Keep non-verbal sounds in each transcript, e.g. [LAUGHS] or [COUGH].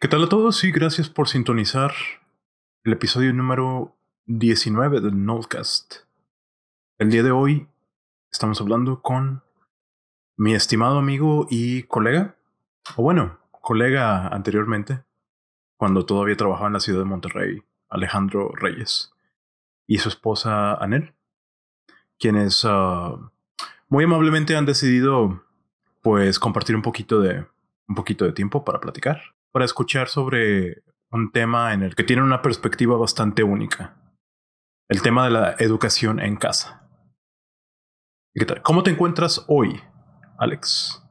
¿Qué tal a todos? Y gracias por sintonizar el episodio número 19 del Notecast. El día de hoy estamos hablando con mi estimado amigo y colega, o bueno, colega anteriormente, cuando todavía trabajaba en la ciudad de Monterrey, Alejandro Reyes, y su esposa Anel, quienes uh, muy amablemente han decidido pues compartir un poquito de un poquito de tiempo para platicar para escuchar sobre un tema en el que tiene una perspectiva bastante única. El tema de la educación en casa. ¿Cómo te encuentras hoy, Alex?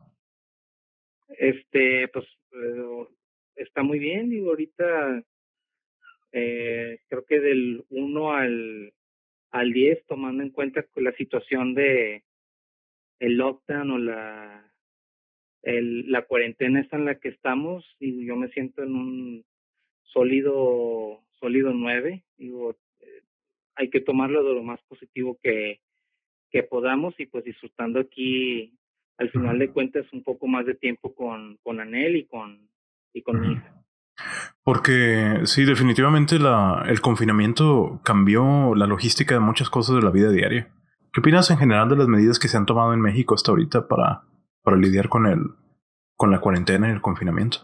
Este, pues eh, está muy bien. Digo, ahorita eh, creo que del 1 al, al 10, tomando en cuenta la situación de el lockdown o la el, la cuarentena está en la que estamos y yo me siento en un sólido, sólido nueve. Digo, eh, hay que tomarlo de lo más positivo que, que podamos y pues disfrutando aquí al final de cuentas un poco más de tiempo con, con Anel y con, y con mi hija. Porque sí, definitivamente la, el confinamiento cambió la logística de muchas cosas de la vida diaria. ¿Qué opinas en general de las medidas que se han tomado en México hasta ahorita para para lidiar con el con la cuarentena y el confinamiento?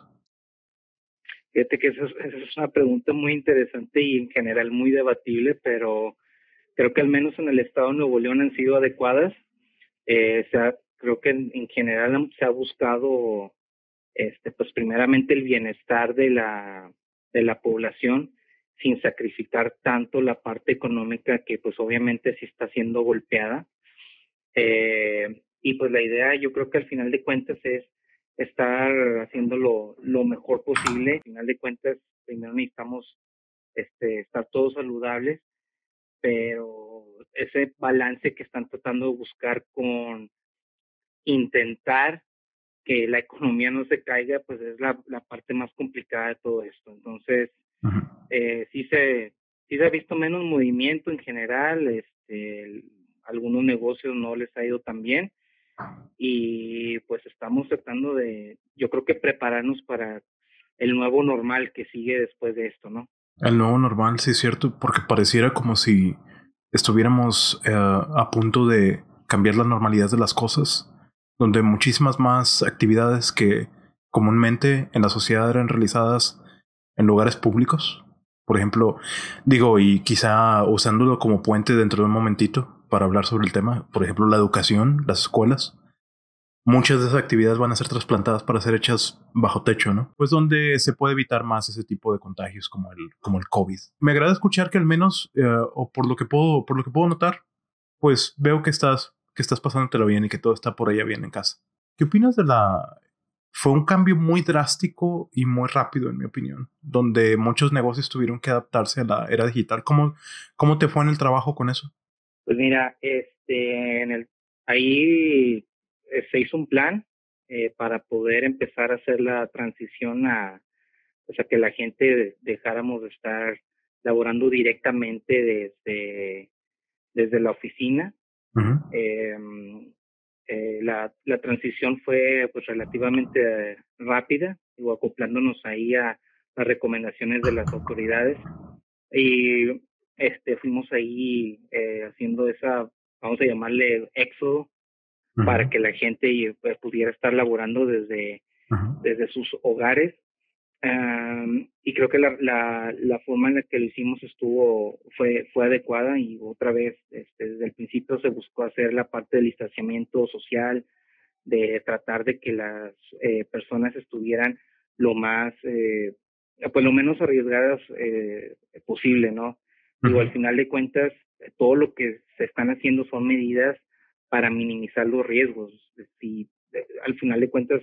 Fíjate que esa es, una pregunta muy interesante y en general muy debatible, pero creo que al menos en el estado de Nuevo León han sido adecuadas. Eh, creo que en, general se ha buscado, este, pues primeramente el bienestar de la, de la población sin sacrificar tanto la parte económica que pues obviamente sí está siendo golpeada. Eh, y pues la idea yo creo que al final de cuentas es estar haciendo lo, lo mejor posible. Al final de cuentas, primero necesitamos este, estar todos saludables, pero ese balance que están tratando de buscar con intentar que la economía no se caiga, pues es la, la parte más complicada de todo esto. Entonces, eh, sí, se, sí se ha visto menos movimiento en general, este, algunos negocios no les ha ido tan bien, y pues estamos tratando de, yo creo que prepararnos para el nuevo normal que sigue después de esto, ¿no? El nuevo normal, sí es cierto, porque pareciera como si estuviéramos eh, a punto de cambiar la normalidad de las cosas, donde muchísimas más actividades que comúnmente en la sociedad eran realizadas en lugares públicos. Por ejemplo, digo, y quizá usándolo como puente dentro de un momentito, para hablar sobre el tema. Por ejemplo, la educación, las escuelas. Muchas de esas actividades van a ser trasplantadas para ser hechas bajo techo, ¿no? Pues donde se puede evitar más ese tipo de contagios como el, como el COVID. Me agrada escuchar que al menos, eh, o por lo que puedo, por lo que puedo notar, pues veo que estás, que estás pasándotelo bien y que todo está por allá bien en casa. ¿Qué opinas de la... Fue un cambio muy drástico y muy rápido, en mi opinión, donde muchos negocios tuvieron que adaptarse a la era digital. ¿Cómo, cómo te fue en el trabajo con eso? Pues mira, este, en el, ahí eh, se hizo un plan eh, para poder empezar a hacer la transición a, o sea, que la gente dejáramos de estar laborando directamente desde, desde la oficina. Em, eh, la, la transición fue pues relativamente rápida, digo, acoplándonos ahí a las recomendaciones de las autoridades. Y este, fuimos ahí eh, haciendo esa, vamos a llamarle éxodo, para que la gente pues, pudiera estar laborando desde, desde sus hogares. y creo que la, la, la, forma en la que lo hicimos estuvo, fue, fue adecuada y otra vez, este, desde el principio se buscó hacer la parte del distanciamiento social, de tratar de que las eh, personas estuvieran lo más, eh, pues lo menos arriesgadas eh, posible, ¿no? Digo, al final de cuentas, todo lo que se están haciendo son medidas para minimizar los riesgos. Si al final de cuentas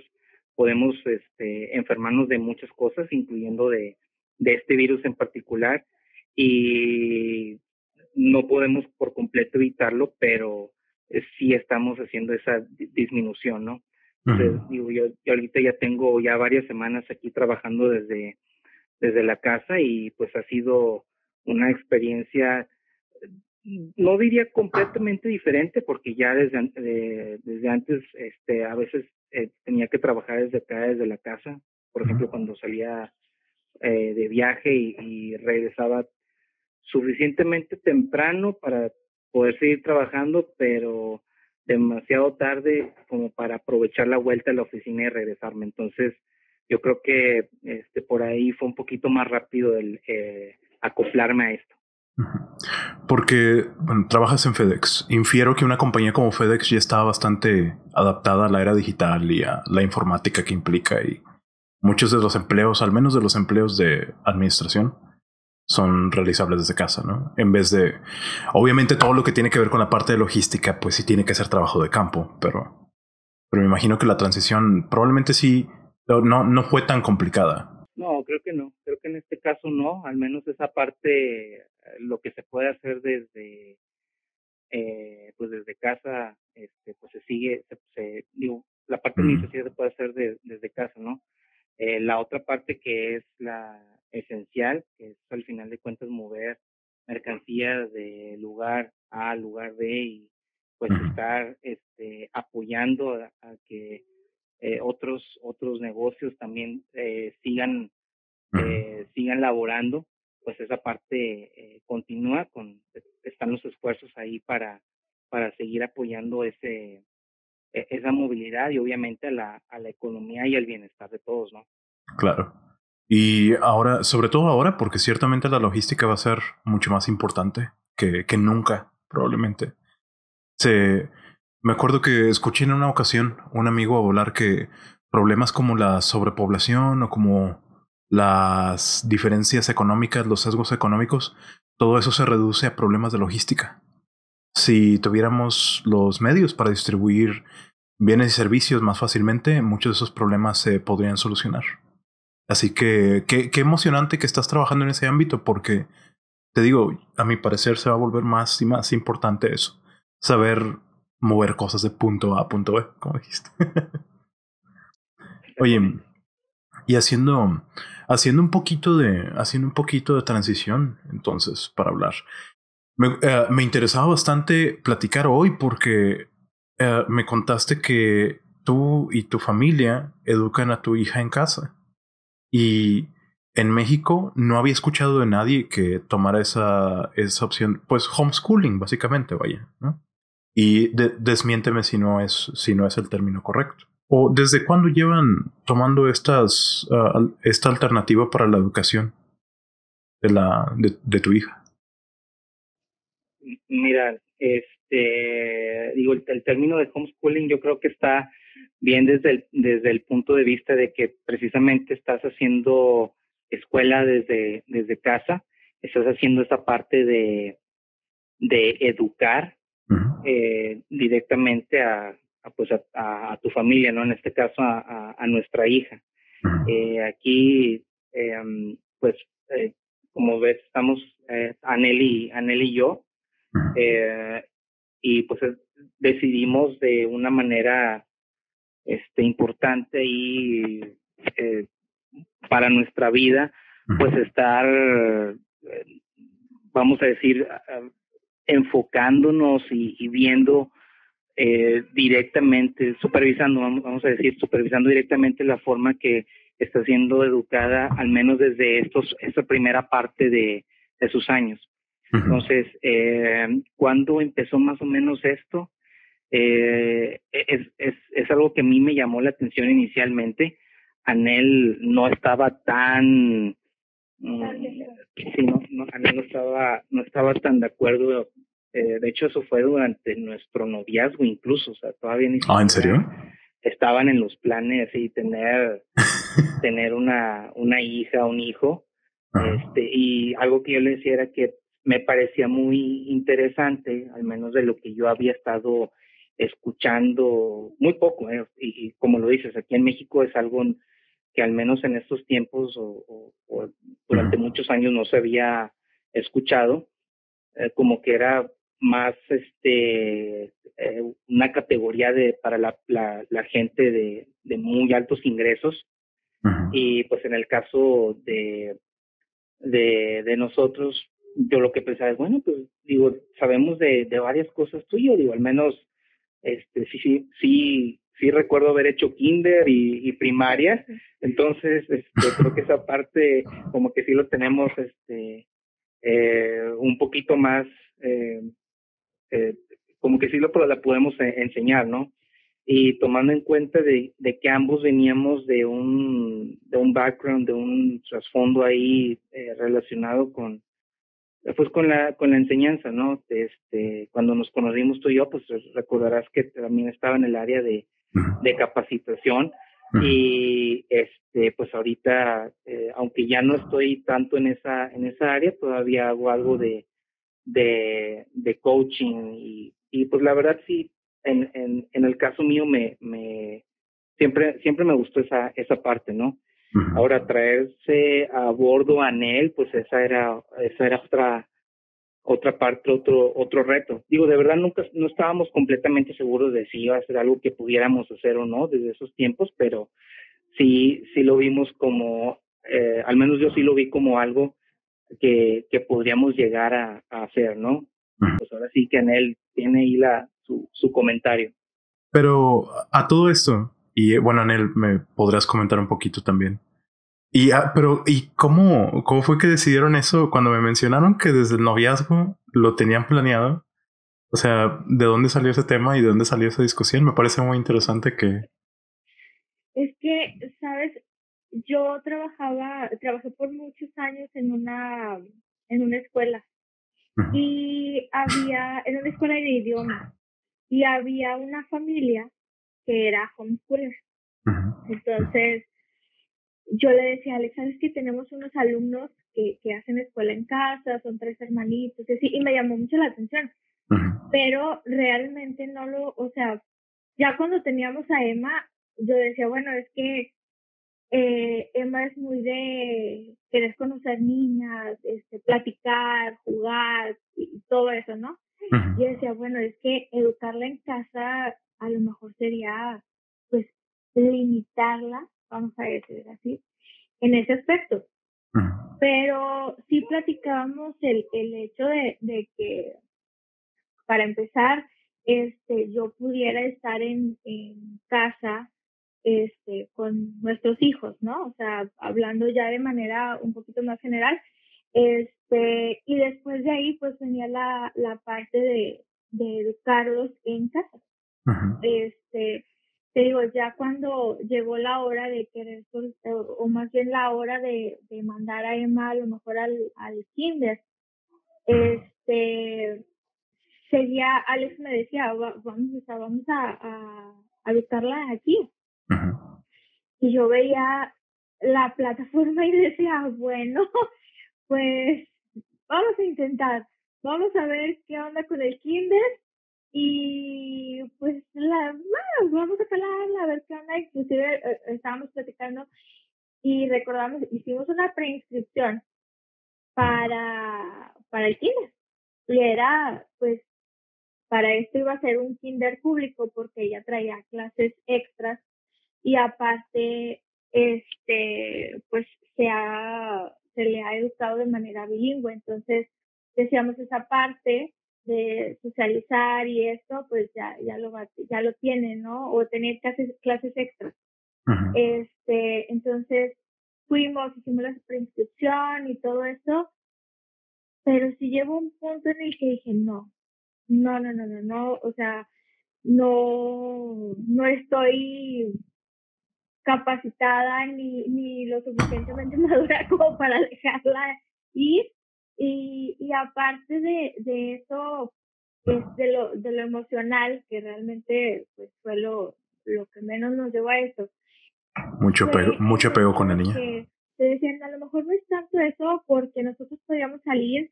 podemos este, enfermarnos de muchas cosas, incluyendo de, de este virus en particular, y no podemos por completo evitarlo, pero sí estamos haciendo esa disminución, ¿no? Entonces, digo, yo, yo, ahorita ya tengo ya varias semanas aquí trabajando desde, desde la casa y pues ha sido una experiencia, no diría completamente diferente, porque ya desde, desde antes este, a veces eh, tenía que trabajar desde acá, desde la casa. Por ejemplo, cuando salía eh, de viaje y, regresaba suficientemente temprano para poder seguir trabajando, pero demasiado tarde como para aprovechar la vuelta a la oficina y regresarme. Entonces, yo creo que este por ahí fue un poquito más rápido el eh, acoplarme a esto. Porque bueno, trabajas en FedEx. Infiero que una compañía como FedEx ya está bastante adaptada a la era digital y a la informática que implica y muchos de los empleos, al menos de los empleos de administración, son realizables desde casa, ¿no? En vez de, obviamente todo lo que tiene que ver con la parte de logística, pues sí tiene que ser trabajo de campo, pero, pero me imagino que la transición probablemente sí no, no fue tan complicada. No, creo que no. Creo que en este caso no. Al menos esa parte, eh, lo que se puede hacer desde, eh, pues desde casa, este, pues se sigue, se, digo, la parte administrativa se puede hacer desde casa, ¿no? Eh, la otra parte que es la esencial, que es al final de cuentas mover mercancías de lugar A al lugar B y pues estar este, apoyando a que eh, otros otros negocios también eh, sigan eh, sigan laborando pues esa parte continúa con están los esfuerzos ahí para para seguir apoyando ese e, esa movilidad y obviamente a la a la economía y al bienestar de todos no claro. Y ahora sobre todo ahora porque ciertamente la logística va a ser mucho más importante que, que nunca probablemente se me acuerdo que escuché en una ocasión un amigo hablar que problemas como la sobrepoblación o como las diferencias económicas, los sesgos económicos, todo eso se reduce a problemas de logística. Si tuviéramos los medios para distribuir bienes y servicios más fácilmente, muchos de esos problemas se podrían solucionar. Así que qué, qué emocionante que estás trabajando en ese ámbito porque, te digo, a mi parecer se va a volver más y más importante eso. Saber mover cosas de punto A a punto B, como dijiste. [LAUGHS] Oye, y haciendo, haciendo un poquito de, haciendo un poquito de transición, entonces, para hablar. Me, eh, me interesaba bastante platicar hoy porque eh, me contaste que tú y tu familia educan a tu hija en casa. Y en México no había escuchado de nadie que tomara esa, esa opción, pues homeschooling, básicamente, vaya, ¿no? Y desmiénteme si no, es, si no es el término correcto. ¿O desde cuándo llevan tomando estas, ah, esta alternativa para la educación de, la, de, tu hija? Mira, este, digo, el, término de homeschooling yo creo que está bien desde el, desde el punto de vista de que precisamente estás haciendo escuela desde, desde casa, estás haciendo esa parte de, de educar eh, directamente a, pues a, tu familia, ¿no? En este caso a, a nuestra hija. eh, aquí, eh, pues, como ves, estamos Anel y, Anel y yo, y pues decidimos de una manera este, importante y para nuestra vida, pues estar, vamos a decir, enfocándonos y, viendo eh, directamente, supervisando, vamos, a decir, supervisando directamente la forma que está siendo educada, al menos desde estos, esta primera parte de, de sus años. Entonces, eh, ¿cuándo empezó más o menos esto? Eh, es, es, es algo que a mí me llamó la atención inicialmente. Anel no estaba tan sí, no, no, no estaba, no estaba tan de acuerdo. Eh, de hecho, eso fue durante nuestro noviazgo incluso, o sea, todavía ni ¿Ah, en serio? Estaban en los planes y tener, [LAUGHS] tener una, una hija, un hijo. Este, y algo que yo le decía era que me parecía muy interesante, al menos de lo que yo había estado escuchando, muy poco, eh, y, y, como lo dices, aquí en México es algo que al menos en estos tiempos o, durante muchos años no se había escuchado, eh, como que era más este eh, una categoría de para la, la, gente de, de, muy altos ingresos y pues en el caso de, de, de nosotros yo lo que pensaba es bueno pues digo sabemos de, de varias cosas tuyas digo al menos este sí sí sí sí recuerdo haber hecho kinder y, primaria, entonces este, creo que esa parte como que sí lo tenemos este eh, un poquito más, eh, eh, como que sí lo la podemos enseñar, ¿no? Y tomando en cuenta de, de, que ambos veníamos de un, de un background, de un trasfondo ahí relacionado con, pues con la con la enseñanza, ¿no? Este, cuando nos conocimos tú y yo, pues recordarás que también estaba en el área de, de capacitación y este pues ahorita eh, aunque ya no estoy tanto en esa en esa área todavía hago algo de de, de coaching y, y pues la verdad sí en, en, en el caso mío me, me siempre siempre me gustó esa esa parte no ahora traerse a bordo a Nel pues esa era esa era otra otra parte, otro, otro reto. Digo, de verdad nunca, no estábamos completamente seguros de si iba a ser algo que pudiéramos hacer o no desde esos tiempos, pero sí, sí lo vimos como, eh, al menos yo sí lo vi como algo que, que podríamos llegar a, hacer, ¿no? Pues ahora sí que en él tiene ahí la, su, su comentario. Pero a todo esto, y bueno, Anel, me podrás comentar un poquito también. Y, ah, pero, ¿y cómo, cómo fue que decidieron eso cuando me mencionaron que desde el noviazgo lo tenían planeado? O sea, ¿de dónde salió ese tema y de dónde salió esa discusión? Me parece muy interesante que... Es que, sabes, yo trabajaba, trabajé por muchos años en una, en una escuela y había, en una escuela de idiomas y había una familia que era homeschooler. Entonces, yo le decía a Alex, ¿sabes que tenemos unos alumnos que, que hacen escuela en casa, son tres hermanitos, y, así, y me llamó mucho la atención. Pero realmente no lo, o sea, ya cuando teníamos a Emma, yo decía, bueno, es que eh, Emma es muy de querer conocer niñas, este, platicar, jugar y todo eso, ¿no? Yo decía, bueno, es que educarla en casa a lo mejor sería, pues, limitarla vamos a decir así, en ese aspecto. Pero sí platicábamos el, el hecho de, de que, para empezar, este, yo pudiera estar en, en casa este, con nuestros hijos, ¿no? O sea, hablando ya de manera un poquito más general. Este, y después de ahí, pues venía la, la parte de, de educarlos en casa. Este, te digo, ya cuando llegó la hora de querer, o más bien la hora de, de mandar a Emma a lo mejor al, al kinder, este, seguía, Alex me decía, vamos, vamos a, a, a buscarla aquí. Y yo veía la plataforma y decía, bueno, [LAUGHS] pues vamos a intentar, vamos a ver qué onda con el kinder y pues la, vamos a calarla, a ver qué onda. Inclusive eh, estábamos platicando y recordamos, hicimos una preinscripción para, para el kinder. Y era, pues, para esto iba a ser un kinder público porque ella traía clases extras y aparte, este, pues, se ha, se le ha educado de manera bilingüe. Entonces, decíamos esa parte de socializar y esto, pues ya, ya lo ya lo tienen, ¿no? O tener clases, clases extras. Este, entonces fuimos, hicimos la preinscripción y todo eso, pero si llegó un punto en el que dije, no, no, no, no, no, no, o sea, no, no estoy capacitada ni, ni lo suficientemente [LAUGHS] madura como para dejarla ir y, y aparte de, de eso, es de lo, de lo emocional, que realmente pues, fue lo, lo que menos nos llevó a eso. Mucho apego, mucho apego con la niña. te decían, a lo mejor no es tanto eso porque nosotros podíamos salir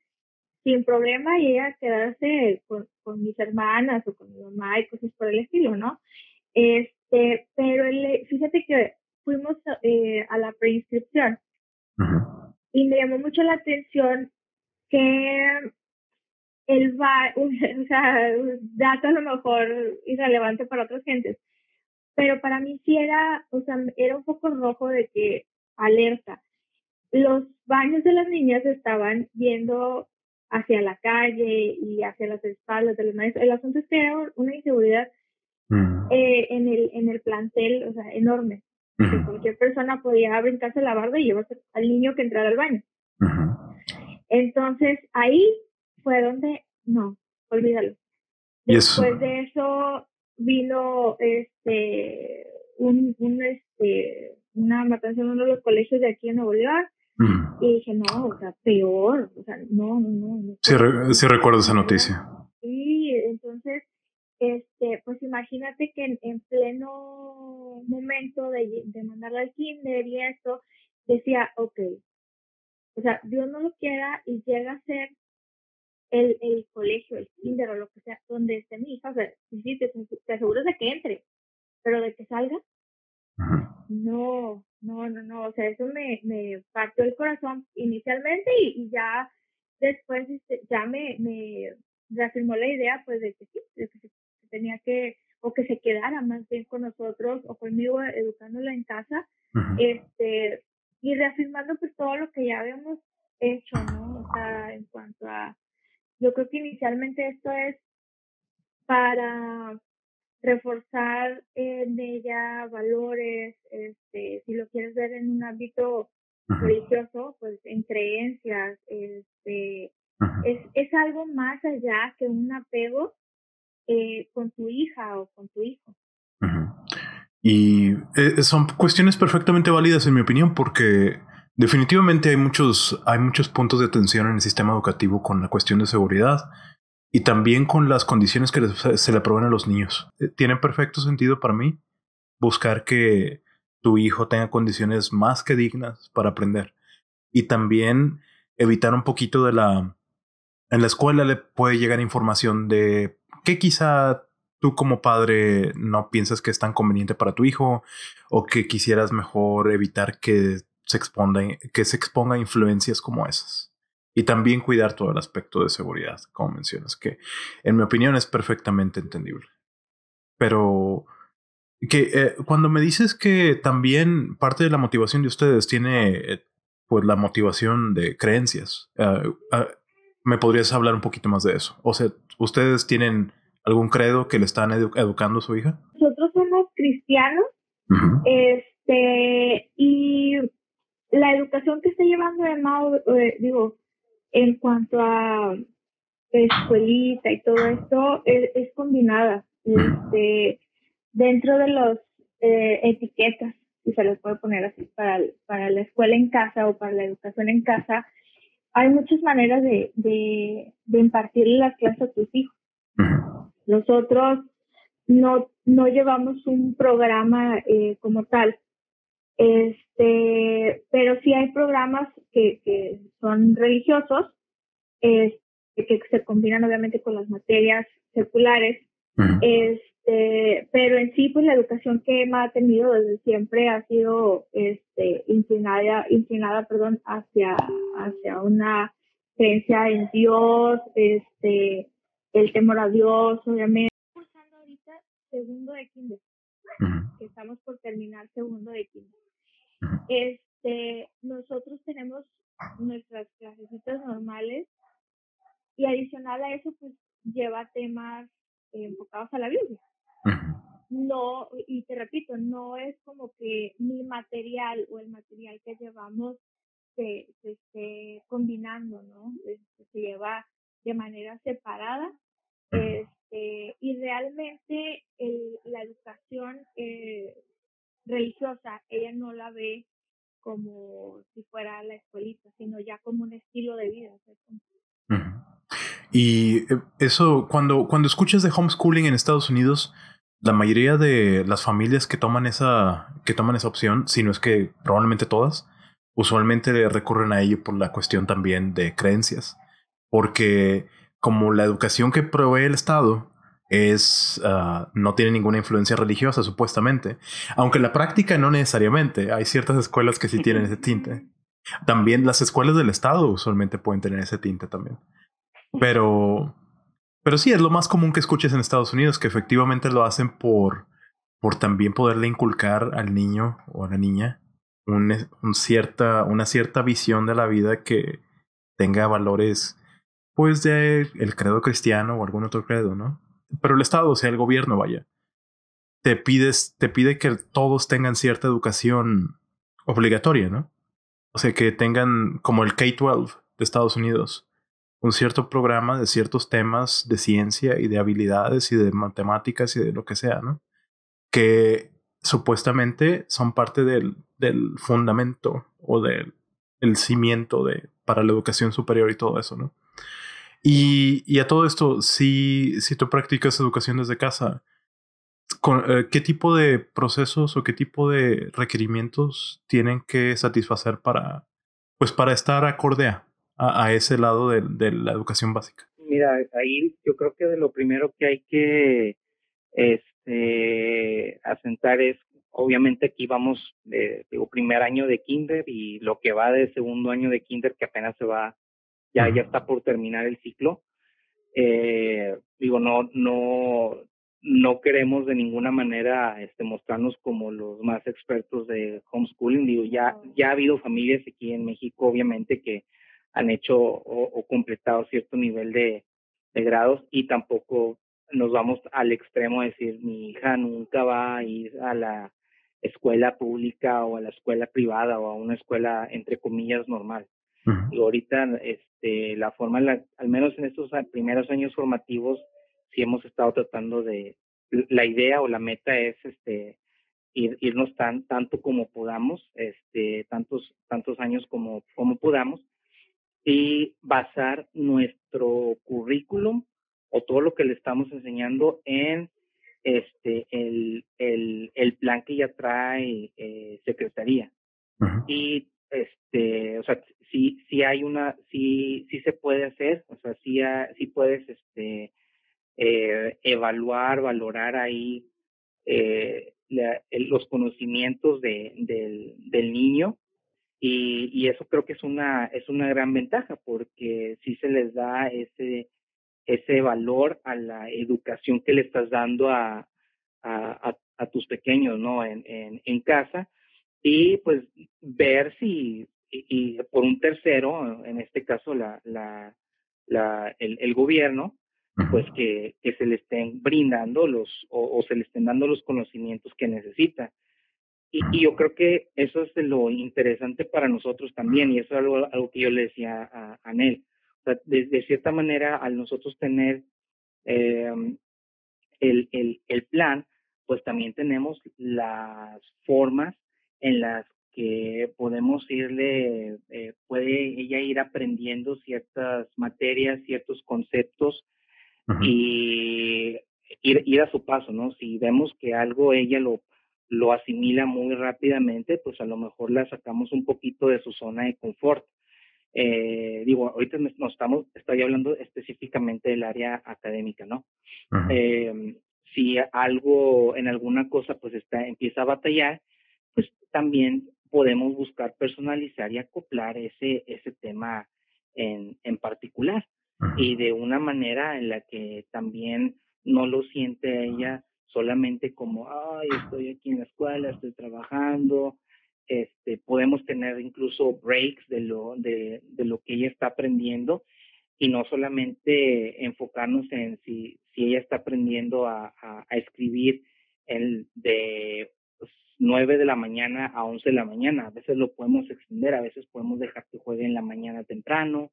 sin problema y ella quedarse con, con mis hermanas o con mi mamá y cosas por el estilo, ¿no? Este, pero el, fíjate que fuimos eh, a la preinscripción y me llamó mucho la atención que el va, [LAUGHS] o sea, dato a lo mejor irrelevante para otras gentes, pero para mí sí era, o sea, era un poco rojo de que alerta. Los baños de las niñas estaban viendo hacia la calle y hacia las espaldas de los maestros. El asunto es que era una inseguridad mm. eh, en, el, en el plantel, o sea, enorme. Que cualquier persona podía brincarse la barda y llevarse al niño que entrara al baño. Entonces, ahí fue donde, no, olvídalo. Después de eso vino este un, un este una matanza en uno de los colegios de aquí en Nuevo León y dije, no, o sea, peor, o sea, no, no, no. sí, sí recuerdo esa noticia. Sí, entonces, este, pues imagínate que en, pleno momento de, de mandarlo al kinder y eso, decía, ok, o sea, Dios no lo quiera y llega a ser el, el colegio, el kinder o lo que sea, donde esté mi hija, o sea, sí, te, te aseguras de que entre, pero de que salga, no, no, no, no, o sea, eso me, me partió el corazón inicialmente y, ya después este, ya me, me reafirmó la idea pues de que sí, de que se, tenía que, o que se quedara más bien con nosotros o conmigo educándola en casa, este, y reafirmando pues todo lo que ya habíamos hecho, ¿no? O sea, en cuanto a, yo creo que inicialmente esto es para reforzar en ella valores, este, si lo quieres ver en un ámbito religioso, pues en creencias, este, es, es algo más allá que un apego eh, con tu hija o con tu hijo. Y eh, son cuestiones perfectamente válidas en mi opinión porque definitivamente hay muchos, hay muchos puntos de tensión en el sistema educativo con la cuestión de seguridad y también con las condiciones que se le proveen a los niños. Eh, tiene perfecto sentido para mí buscar que tu hijo tenga condiciones más que dignas para aprender y también evitar un poquito de la... En la escuela le puede llegar información de que quizá tú como padre no piensas que es tan conveniente para tu hijo o que quisieras mejor evitar que se exponga, que se exponga a influencias como esas. Y también cuidar todo el aspecto de seguridad, como mencionas, que en mi opinión es perfectamente entendible. Pero que eh, cuando me dices que también parte de la motivación de ustedes tiene eh, pues la motivación de creencias, ah, ah, ¿me podrías hablar un poquito más de eso? O sea, ¿ustedes tienen algún credo que le están educando a su hija? Nosotros somos cristianos, este, y la educación que está llevando de Mao, eh, digo, en cuanto a escuelita y todo esto, es, combinada. Este, dentro de los eh, etiquetas, si se les puede poner así, para, para la escuela en casa o para la educación en casa, hay muchas maneras de, de, de impartirle las clases a tus hijos. Nosotros no, no llevamos un programa eh, como tal, este, pero sí hay programas que, que son religiosos, este, que se combinan obviamente con las materias seculares, este, pero en sí, pues la educación que Emma ha tenido desde siempre ha sido este, inclinada, inclinada perdón, hacia, hacia una creencia en Dios, este, el temor a Dios, obviamente. Estamos ahorita segundo de kinder, que estamos por terminar segundo de kinder. Este, nosotros tenemos nuestras clasecitas normales y adicional a eso, pues lleva temas enfocados a la Biblia. No, y te repito, no es como que mi material o el material que llevamos se, se esté combinando, ¿no? Se, lleva de manera separada. Este, y realmente el, la educación eh, religiosa, ella no la ve como si fuera la escuelita, sino ya como un estilo de vida. Y eh, eso, cuando, cuando escuchas de homeschooling en Estados Unidos, la mayoría de las familias que toman esa, que toman esa opción, si no es que probablemente todas, usualmente recurren a ello por la cuestión también de creencias. Porque como la educación que provee el Estado es ah, no tiene ninguna influencia religiosa supuestamente, aunque la práctica no necesariamente. Hay ciertas escuelas que sí tienen ese tinte. También las escuelas del estado usualmente pueden tener ese tinte también. Pero pero sí es lo más común que escuches en Estados Unidos que efectivamente lo hacen por por también poderle inculcar al niño o a la niña un, un cierta una cierta visión de la vida que tenga valores pues de el credo cristiano o algún otro credo, ¿no? pero el Estado, o sea, el gobierno, vaya, te pides, te pide que todos tengan cierta educación obligatoria, ¿no? O sea, que tengan como el K-12 de Estados Unidos, un cierto programa de ciertos temas de ciencia y de habilidades y de matemáticas y de lo que sea, ¿no? Que supuestamente son parte del, del fundamento o del el cimiento de, para la educación superior y todo eso, ¿no? Y, y a todo esto, si, si tú practicas educación desde casa, eh, ¿qué tipo de procesos o qué tipo de requerimientos tienen que satisfacer para, pues para estar acorde a, a ese lado de, de, la educación básica? Mira, ahí yo creo que de lo primero que hay que este, asentar es, obviamente aquí vamos, de, digo, primer año de kinder y lo que va de segundo año de kinder que apenas se va, ya, ya está por terminar el ciclo. Eh, digo, no, no, no queremos de ninguna manera este, mostrarnos como los más expertos de homeschooling. Digo, ya, ya ha habido familias aquí en México, obviamente, que han hecho o, completado cierto nivel de, de, grados y tampoco nos vamos al extremo de decir mi hija nunca va a ir a la escuela pública o a la escuela privada o a una escuela entre comillas normal. Y ahorita este, la forma, la, al menos en estos primeros años formativos, sí hemos estado tratando de, la idea o la meta es este ir, irnos tan tanto como podamos, este, tantos, tantos años como, como podamos, y basar nuestro currículum o todo lo que le estamos enseñando en este el, el, el plan que ya trae eh, secretaría. Y este, o sea, sí, sí hay una, sí, sí se puede hacer, o sea, sí, sí puedes este eh, evaluar, valorar ahí eh, los conocimientos de, del, del, niño y, y, eso creo que es una, es una gran ventaja porque sí se les da ese, ese valor a la educación que le estás dando a, a, a, tus pequeños ¿no? En, en, en, casa y pues ver si y, por un tercero, en este caso la, la, la el, el gobierno, pues que, que se le estén brindando los o, se le estén dando los conocimientos que necesita. Y, y, yo creo que eso es lo interesante para nosotros también, y eso es algo, algo que yo le decía a, a Nel. O sea, de, cierta manera, al nosotros tener eh, el, el, el plan, pues también tenemos las formas en las que podemos irle, eh, puede ella ir aprendiendo ciertas materias, ciertos conceptos y ir, ir a su paso, ¿no? Si vemos que algo ella lo, lo asimila muy rápidamente, pues a lo mejor la sacamos un poquito de su zona de confort. Eh, digo, ahorita nos estamos, estoy hablando específicamente del área académica, ¿no? Eh, si algo, en alguna cosa, pues está, empieza a batallar, también podemos buscar personalizar y acoplar ese, ese tema en, en particular. Y de una manera en la que también no lo siente ella solamente como, ay, estoy aquí en la escuela, estoy trabajando, este, podemos tener incluso breaks de lo, de, de lo que ella está aprendiendo y no solamente enfocarnos en si, si ella está aprendiendo a, a, escribir el de 9 pues, de la mañana a 11 de la mañana. A veces lo podemos extender, a veces podemos dejar que juegue en la mañana temprano,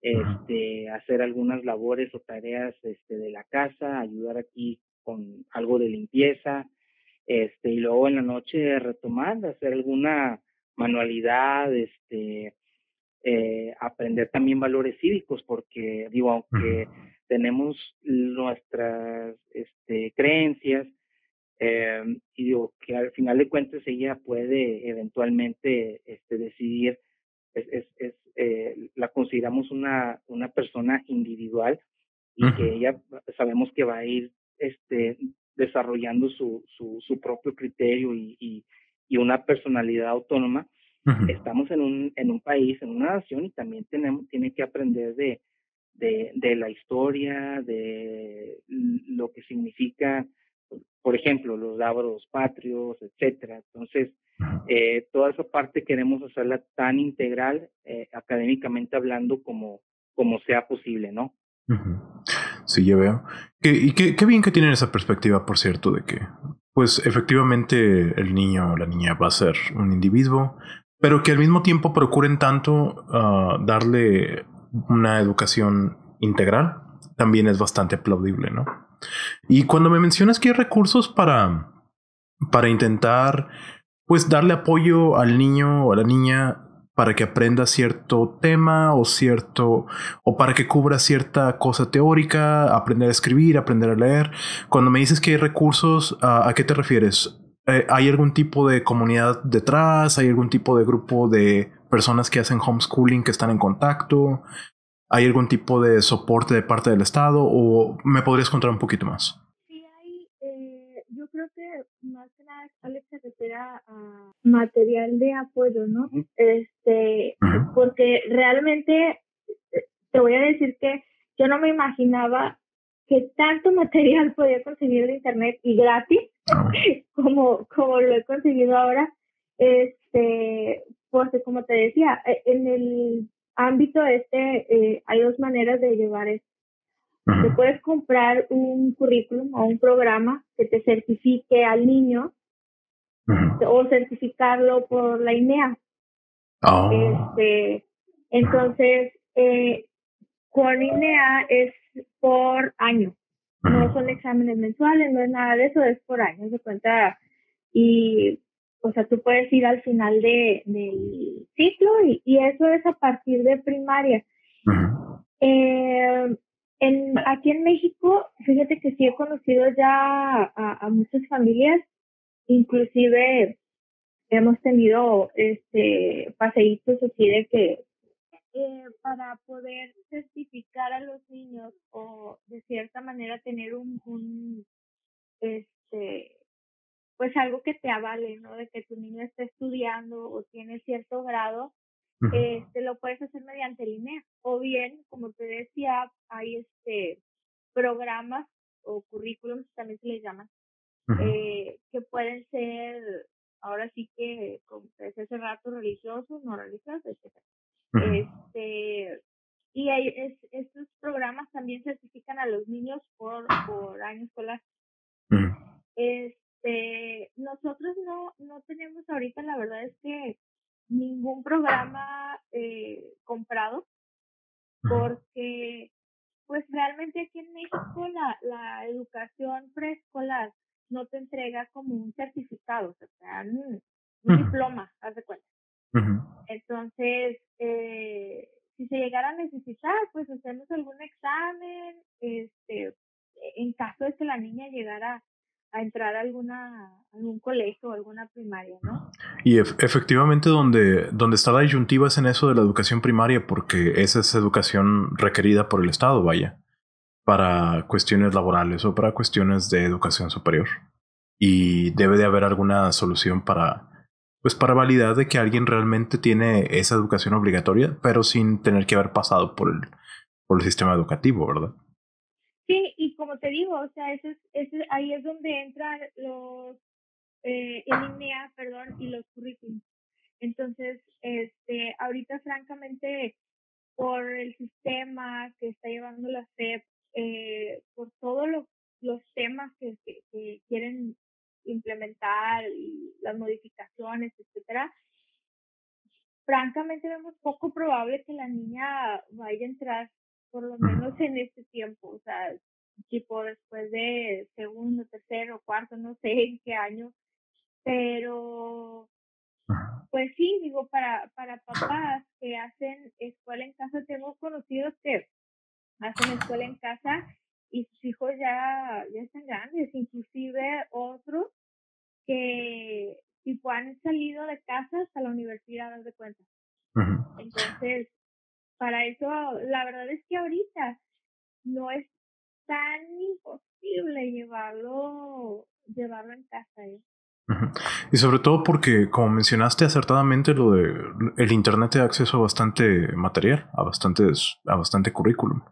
este, hacer algunas labores o tareas este, de la casa, ayudar aquí con algo de limpieza, este, y luego en la noche retomar, hacer alguna manualidad, este, eh, aprender también valores cívicos, porque digo, aunque tenemos nuestras este, creencias, eh, y digo que al final de cuentas ella puede eventualmente este, decidir es, es, eh, la consideramos una, una persona individual y que ella sabemos que va a ir este, desarrollando su, su, su propio criterio y, y, y, una personalidad autónoma. Estamos en un, en un país, en una nación y también tenemos, tiene que aprender de, de, de la historia, de lo que significa, por ejemplo, los labros patrios, etcétera. Entonces, eh, toda esa parte queremos hacerla tan integral, eh, académicamente hablando, como, como sea posible, ¿no? Sí, ya veo. y qué, qué, bien que tienen esa perspectiva, por cierto, de que pues efectivamente el niño o la niña va a ser un individuo, pero que al mismo tiempo procuren tanto ah, darle una educación integral, también es bastante aplaudible, ¿no? Y cuando me mencionas que hay recursos para, para intentar, pues, darle apoyo al niño o a la niña para que aprenda cierto tema o cierto o para que cubra cierta cosa teórica, aprender a escribir, aprender a leer. Cuando me dices que hay recursos, ¿a, qué te refieres? Eh, ¿Hay algún tipo de comunidad detrás? ¿Hay algún tipo de grupo de personas que hacen homeschooling que están en contacto? ¿Hay algún tipo de soporte de parte del Estado? ¿O me podrías contar un poquito más? Alex se refiere a material de apoyo, ¿no? Este, porque realmente te voy a decir que yo no me imaginaba que tanto [LAUGHS] material podía conseguir de internet y gratis ah, [LAUGHS] como, como lo he conseguido ahora. Este, porque como te decía, e, en el ámbito este eh, hay dos maneras de llevar esto. Te puedes comprar un currículum o un programa que te certifique al niño o certificarlo por la INEA. Oh. Este, entonces, eh, con INEA es por año. No son exámenes mensuales, no es nada de eso, es por año, se cuenta. Y, o sea, tú puedes ir al final de, del ciclo y, y eso es a partir de primaria. eh, en, aquí en México, fíjate que sí he conocido ya a, a muchas familias Inclusive hemos tenido este paseitos así de que eh, para poder certificar a los niños o de cierta manera tener un, un este pues algo que te avale, ¿no? De que tu niño esté estudiando o tiene cierto grado, este lo puedes hacer mediante línea o bien, como te decía, hay este programas o currículums también se les llaman eh, que pueden ser, ahora sí que, como ese rato, religiosos, no religiosos, etc. Este, y hay, es, estos programas también certifican a los niños por, por año escolar. Este, nosotros no, no tenemos ahorita, la verdad es que ningún programa eh, comprado, porque pues realmente aquí en México la, la educación preescolar no te entrega como un certificado, o sea, un, diploma, haz de cuenta. Entonces, eh, si se llegara a necesitar, pues hacemos algún examen, este, en caso de que la niña llegara a entrar a alguna algún colegio o alguna primaria, ¿no? Y efectivamente donde, donde está la disyuntiva es en eso de la educación primaria, porque esa es educación requerida por el Estado, vaya para cuestiones laborales o para cuestiones de educación superior. Y debe de haber alguna solución para, pues para validar de que alguien realmente tiene esa educación obligatoria, pero sin tener que haber pasado por el, por el sistema educativo, ¿verdad? Sí, como te digo, o sea, eso es, ahí es donde entran los, eh, el INEA, perdón, y los currículums. Entonces, este, ahorita francamente, por el sistema que está llevando la SEP eh, por todos los, los temas que, que, quieren implementar las modificaciones, etcétera, francamente vemos poco probable que la niña vaya a entrar, por lo menos en este tiempo, o sea, tipo después de segundo, tercero, cuarto, no sé en qué año, pero pues sí, digo, para, para papás que hacen escuela en casa, tengo conocidos que hacen escuela en casa y sus hijos ya, ya están grandes, inclusive otros que tipo han salido de casa hasta la universidad, de cuenta. Entonces, para eso, la verdad es que ahorita no es tan imposible llevarlo, llevarlo en casa. ¿eh? Y sobre todo porque, como mencionaste acertadamente, lo de el internet de acceso a bastante material, a bastantes, a bastante currículum.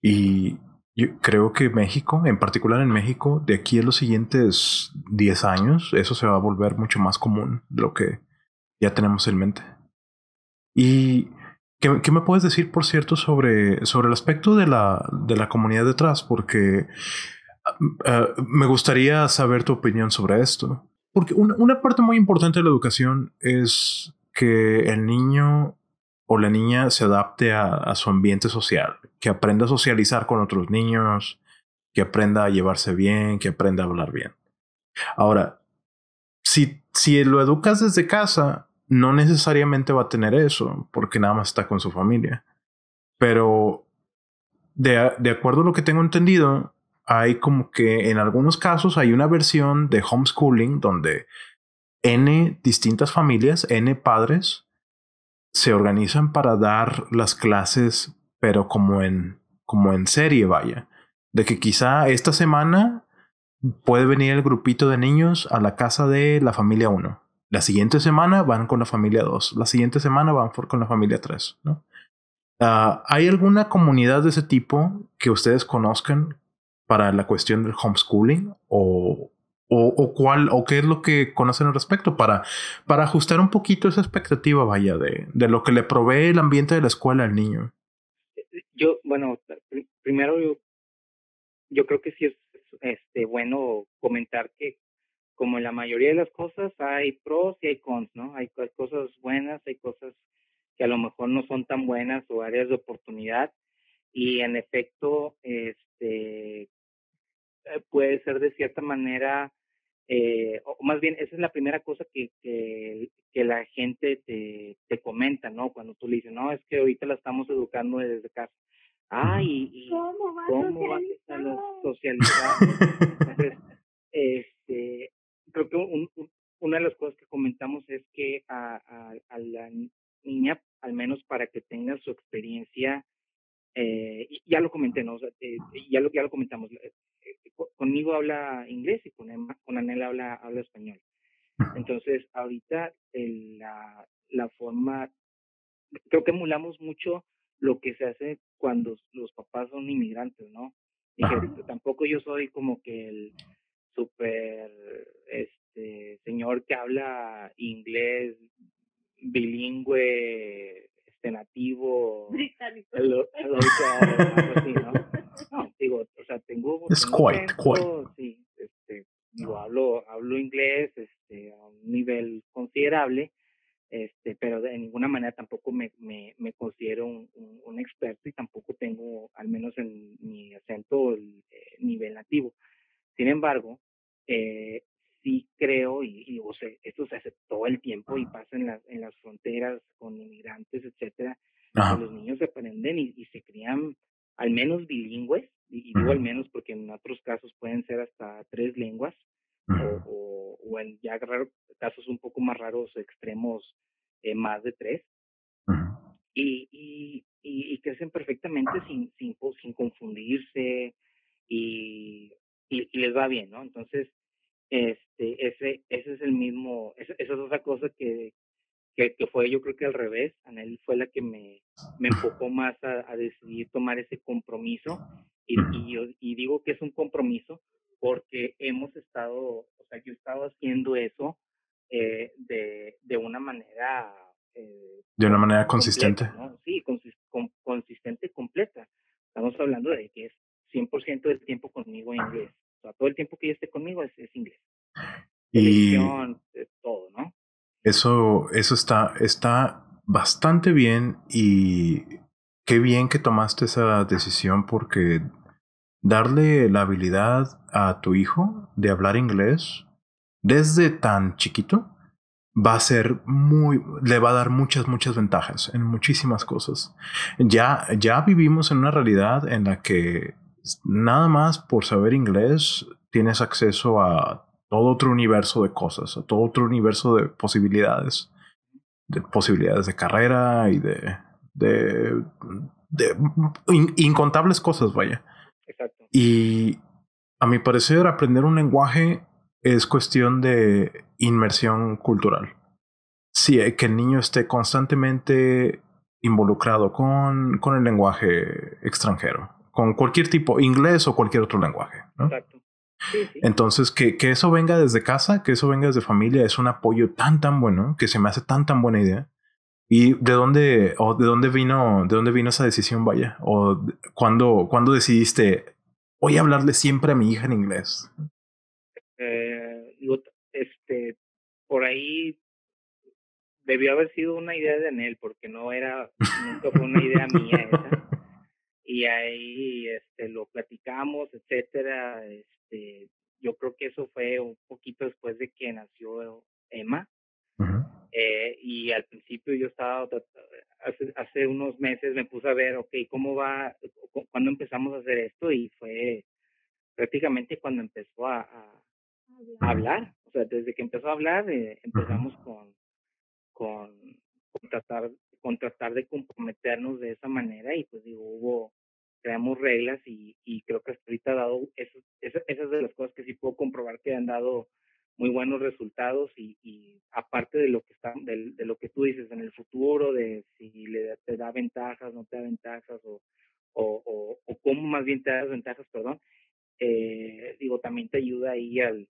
Y yo creo que México, en particular en México, de aquí a los siguientes 10 años, eso se va a volver mucho más común de lo que ya tenemos en mente. ¿Y qué, me puedes decir, por cierto, sobre, sobre el aspecto de la, de la comunidad detrás? Porque ah, me gustaría saber tu opinión sobre esto. Porque una, parte muy importante de la educación es que el niño o la niña se adapte a, su ambiente social, que aprenda a socializar con otros niños, que aprenda a llevarse bien, que aprenda a hablar bien. Ahora, si, si lo educas desde casa, no necesariamente va a tener eso, porque nada más está con su familia. Pero de, de acuerdo a lo que tengo entendido, hay como que en algunos casos hay una versión de homeschooling donde N distintas familias, N padres, se organizan para dar las clases, pero como en, como en serie, vaya. De que quizá esta semana puede venir el grupito de niños a la casa de la familia 1. La siguiente semana van con la familia 2. La siguiente semana van con la familia 3. ¿no? Ah, ¿Hay alguna comunidad de ese tipo que ustedes conozcan para la cuestión del homeschooling? ¿O, o, cuál, o qué es lo que conocen al respecto para, para ajustar un poquito esa expectativa, vaya, de, de lo que le provee el ambiente de la escuela al niño? Yo, bueno, primero yo, yo creo que sí es este, bueno comentar que como en la mayoría de las cosas hay pros y hay cons, ¿no? Hay cosas buenas, hay cosas que a lo mejor no son tan buenas o áreas de oportunidad y en efecto este eh, puede ser de cierta manera eh, o más bien esa es la primera cosa que, que, que la gente te, te comenta, ¿no? Cuando tú le dices, no, es que ahorita la estamos educando desde casa. Ay, y, ¿cómo va a socializar? Entonces, [LAUGHS] este, creo que un, una de las cosas que comentamos es que a, a, a la niña, al menos para que tenga su experiencia, eh, ya lo comenté, ¿no? Eh, ya, lo, ya lo comentamos. Eh, conmigo habla inglés y con, con Anel habla, habla español. Entonces, ahorita la, la forma, creo que emulamos mucho lo que se hace cuando los papás son inmigrantes, ¿no? Y tampoco yo soy como que el súper este señor que habla inglés bilingüe, este nativo, británico. ¿no? No, [LAUGHS] digo, o sea, tengo... Es quite, quite. Sí, este, digo, hablo, hablo inglés este, a un nivel considerable, este, pero de ninguna manera tampoco me, me, me considero un, un, experto y tampoco tengo, al menos en mi acento, el eh, nivel nativo. Sin embargo, eh, sí creo, y, y o sea, esto se hace todo el tiempo y pasa en, en las fronteras con inmigrantes, etcétera, que los niños se aprenden y, y, se crían al menos bilingües, y, digo al menos porque en otros casos pueden ser hasta tres lenguas, o, o, en ya casos un poco más raros, extremos, eh, más de tres, y, y, y, crecen perfectamente sin, sin, sin confundirse y, y, les va bien, ¿no? Entonces, este, ese, ese es el mismo, esa, es otra cosa que, que, que, fue yo creo que al revés, Anel fue la que me, me enfocó más a, a decidir tomar ese compromiso y, y, yo, y digo que es un compromiso porque hemos estado, o sea, yo he estado haciendo eso eh, de, de una manera... Eh, de una manera consistente. ¿no? Sí, consistente completa. Estamos hablando de que es 100% del tiempo conmigo en inglés todo el tiempo que ella esté conmigo es, inglés. Y todo, ¿no? Eso, eso está, está bastante bien y qué bien que tomaste esa decisión porque darle la habilidad a tu hijo de hablar inglés desde tan chiquito va a ser muy, le va a dar muchas, muchas ventajas en muchísimas cosas. Ya, ya vivimos en una realidad en la que nada más por saber inglés tienes acceso a todo otro universo de cosas, a todo otro universo de posibilidades, de posibilidades de carrera y de, de, de incontables cosas, vaya. Exacto. Y a mi parecer, aprender un lenguaje es cuestión de inmersión cultural. Sí, que el niño esté constantemente involucrado con, con el lenguaje extranjero con cualquier tipo, inglés o cualquier otro lenguaje. Exacto. Entonces, que, que eso venga desde casa, que eso venga desde familia, es un apoyo tan, tan bueno, que se me hace tan, tan buena idea. ¿Y de dónde, o de dónde vino, de dónde vino esa decisión, vaya? ¿O cuándo, cuándo decidiste voy a hablarle siempre a mi hija en inglés? Eh, este, por ahí debió haber sido una idea de Anel, porque no era, nunca fue una idea mía esa. Y ahí este, lo platicamos, etcétera. Este, yo creo que eso fue un poquito después de que nació Emma. eh, y al principio yo estaba, hace, hace unos meses me puse a ver, ok, ¿cómo va? ¿Cuándo empezamos a hacer esto? Y fue prácticamente cuando empezó a, a, hablar. O sea, desde que empezó a hablar, eh, empezamos con, con, con, tratar, con tratar de comprometernos de esa manera y pues digo, hubo, creamos reglas y, y creo que hasta ahorita ha dado, esas, esas de las cosas que sí puedo comprobar que han dado muy buenos resultados y, y aparte de lo que está de, de, lo que tú dices en el futuro de si le te da ventajas no te da ventajas o o, o, o cómo más bien te da ventajas perdón eh, digo también te ayuda ahí al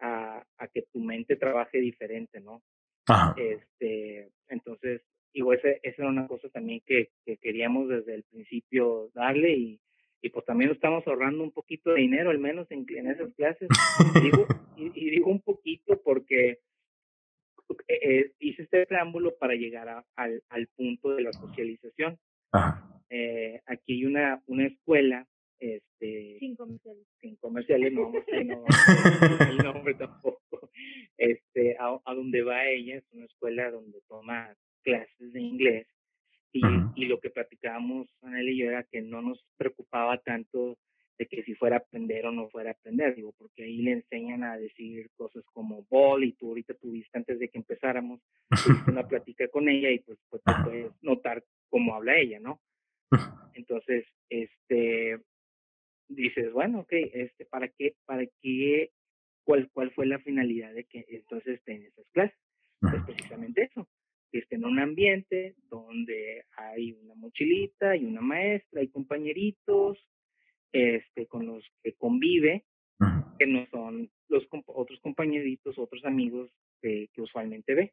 a, a que tu mente trabaje diferente no Ajá. este entonces digo ese esa era una cosa también que, que queríamos desde el principio darle y y pues también estamos ahorrando un poquito de dinero, al menos en, en esas clases. Y digo, [LAUGHS] y, y digo un poquito porque eh, eh, hice este preámbulo para llegar a, al, al punto de la socialización. Ajá. Eh, aquí hay una, una escuela, este, sin comerciales, sin comerciales, no no, [LAUGHS] el nombre tampoco, [LAUGHS] este, a, a donde va ella, es una escuela donde toma clases de inglés y, uh -huh. y, lo que platicábamos Anel y yo era que no nos preocupaba tanto de que si fuera a aprender o no fuera a aprender, digo, porque ahí le enseñan a decir cosas como ball y tú ahorita tuviste antes de que empezáramos tuviste una [LAUGHS] plática con ella y pues, pues te puedes notar cómo habla ella, ¿no? [LAUGHS] Entonces, este, dices, bueno, ok, este, ¿para qué, para qué, cuál, cuál fue la finalidad de que entonces esté en esas clases? Pues precisamente eso, que esté en un ambiente donde hay una mochilita, hay una maestra, hay compañeritos, este, con los que convive, uh -huh. que no son los otros compañeritos, otros amigos que, que usualmente ve.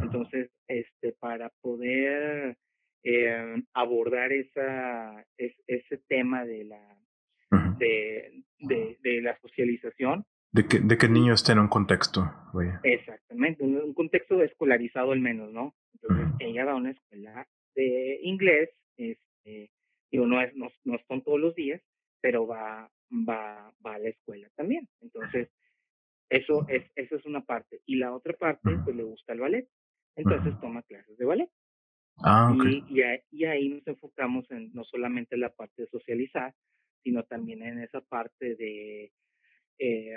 Entonces, este, para poder eh, abordar esa, es, ese tema de la, uh -huh. de, de, de, la socialización. De que, de que el niño esté en un contexto. Vaya. Exactamente, un, un, contexto escolarizado al menos, ¿no? Entonces, uh -huh. ella va a una escuela de inglés, este, digo, no, es, no, no son todos los días, pero va, va, va a la escuela también. Entonces, eso es, eso es una parte. Y la otra parte, pues le gusta el ballet. Entonces toma clases de ballet. Ah, okay. y, y, ahí, y, ahí nos enfocamos en no solamente en la parte de socializar, sino también en esa parte de eh,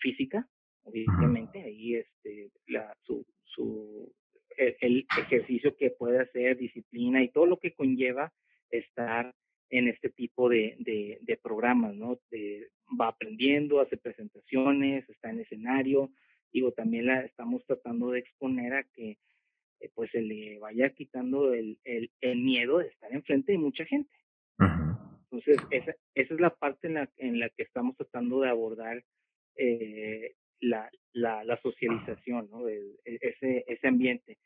física, obviamente, ahí este, la, su, su, el, el, ejercicio que puede hacer, disciplina y todo lo que conlleva estar en este tipo de, de, de programas, ¿no? De, va aprendiendo, hace presentaciones, está en escenario, digo, también la estamos tratando de exponer a que eh, pues se le vaya quitando el, el, el, miedo de estar enfrente de mucha gente. Entonces, esa, esa es la parte en la, en la que estamos tratando de abordar eh, la, la, la, socialización, ¿no? El, ese, ese ambiente.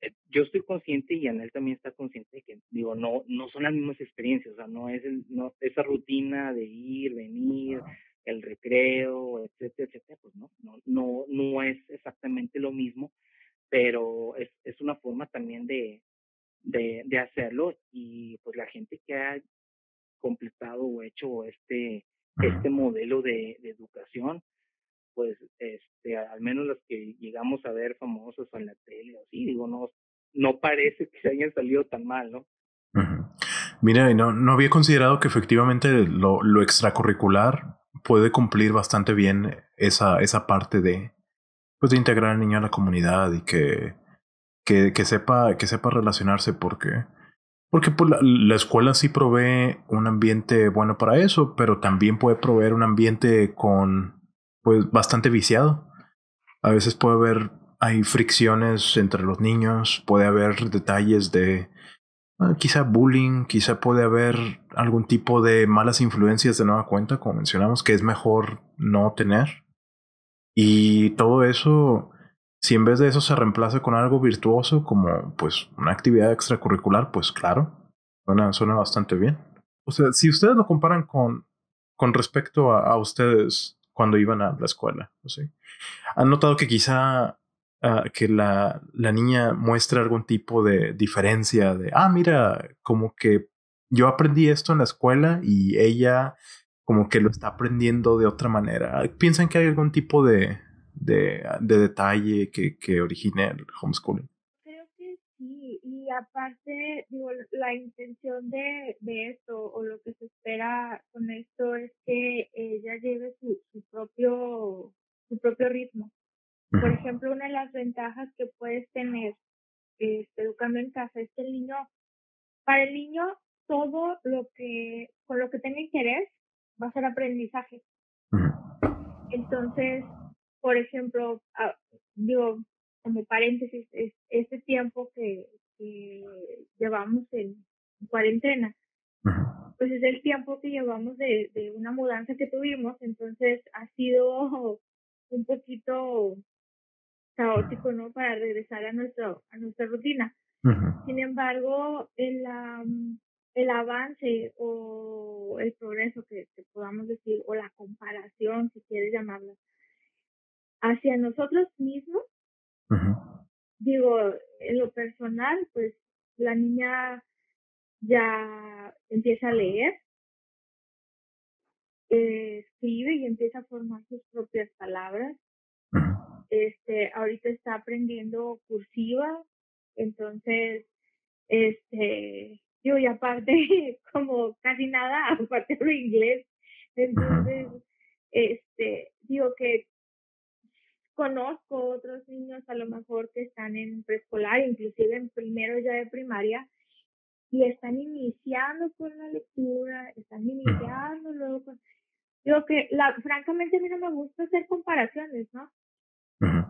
Eh, yo estoy consciente y Anel también está consciente de que, digo, no, no son las mismas experiencias, o sea, no es el, no, esa rutina de ir, venir, el recreo, etcétera, etcétera, pues no, no, no, no es exactamente lo mismo, pero es, es una forma también de, de, de hacerlo y pues la gente que ha completado o hecho este, este modelo de, de educación, pues este al menos los que llegamos a ver famosos en la tele así digo no no parece que se hayan salido tan mal no mira no no había considerado que efectivamente lo, lo extracurricular puede cumplir bastante bien esa esa parte de pues de integrar al niño a la comunidad y que que, que sepa que sepa relacionarse porque porque pues, la, la, escuela sí provee un ambiente bueno para eso, pero también puede proveer un ambiente con pues bastante viciado. A veces puede haber, hay fricciones entre los niños, puede haber detalles de uh, quizá bullying, quizá puede haber algún tipo de malas influencias de nueva cuenta, como mencionamos, que es mejor no tener. Y todo eso, si en vez de eso se reemplaza con algo virtuoso, como pues una actividad extracurricular, pues claro, suena, suena bastante bien. O sea, si ustedes lo comparan con con respecto a, ustedes cuando iban a la escuela, ¿sí? ¿han notado que quizá ah, que la, la niña muestra algún tipo de diferencia de, ah, mira, como que yo aprendí esto en la escuela y ella como que lo está aprendiendo de otra manera. ¿Piensan que hay algún tipo de, de, de detalle que, que origine el homeschooling? Creo que sí, y aparte, digo, la intención de, de esto o lo que se espera con esto es que ella lleve su, su propio su propio ritmo. Por ejemplo, una de las ventajas que puedes tener este, educando en casa es que el niño, para el niño, todo lo que, con lo que tenga interés, va a ser aprendizaje. Entonces, por ejemplo, ah, digo, como paréntesis, este tiempo que, llevamos en cuarentena, pues es el tiempo que llevamos de, de una mudanza que tuvimos, entonces ha sido un poquito caótico, ¿no? Para regresar a nuestro, a nuestra rutina. Sin embargo, el, el avance o el progreso que, podamos decir, o la comparación, si quieres llamarlo, hacia nosotros mismos, digo, en lo personal, pues la niña ya empieza a leer, eh, escribe y empieza a formar sus propias palabras. Este, ahorita está aprendiendo cursiva, entonces, este, yo y aparte, [LAUGHS] como casi nada, [LAUGHS] aparte de inglés, entonces, este, digo que conozco otros niños a lo mejor que están en preescolar, inclusive en primero ya de primaria, y están iniciando con la lectura, están iniciando luego con... Digo que, la, francamente, a mí no me gusta hacer comparaciones, ¿no?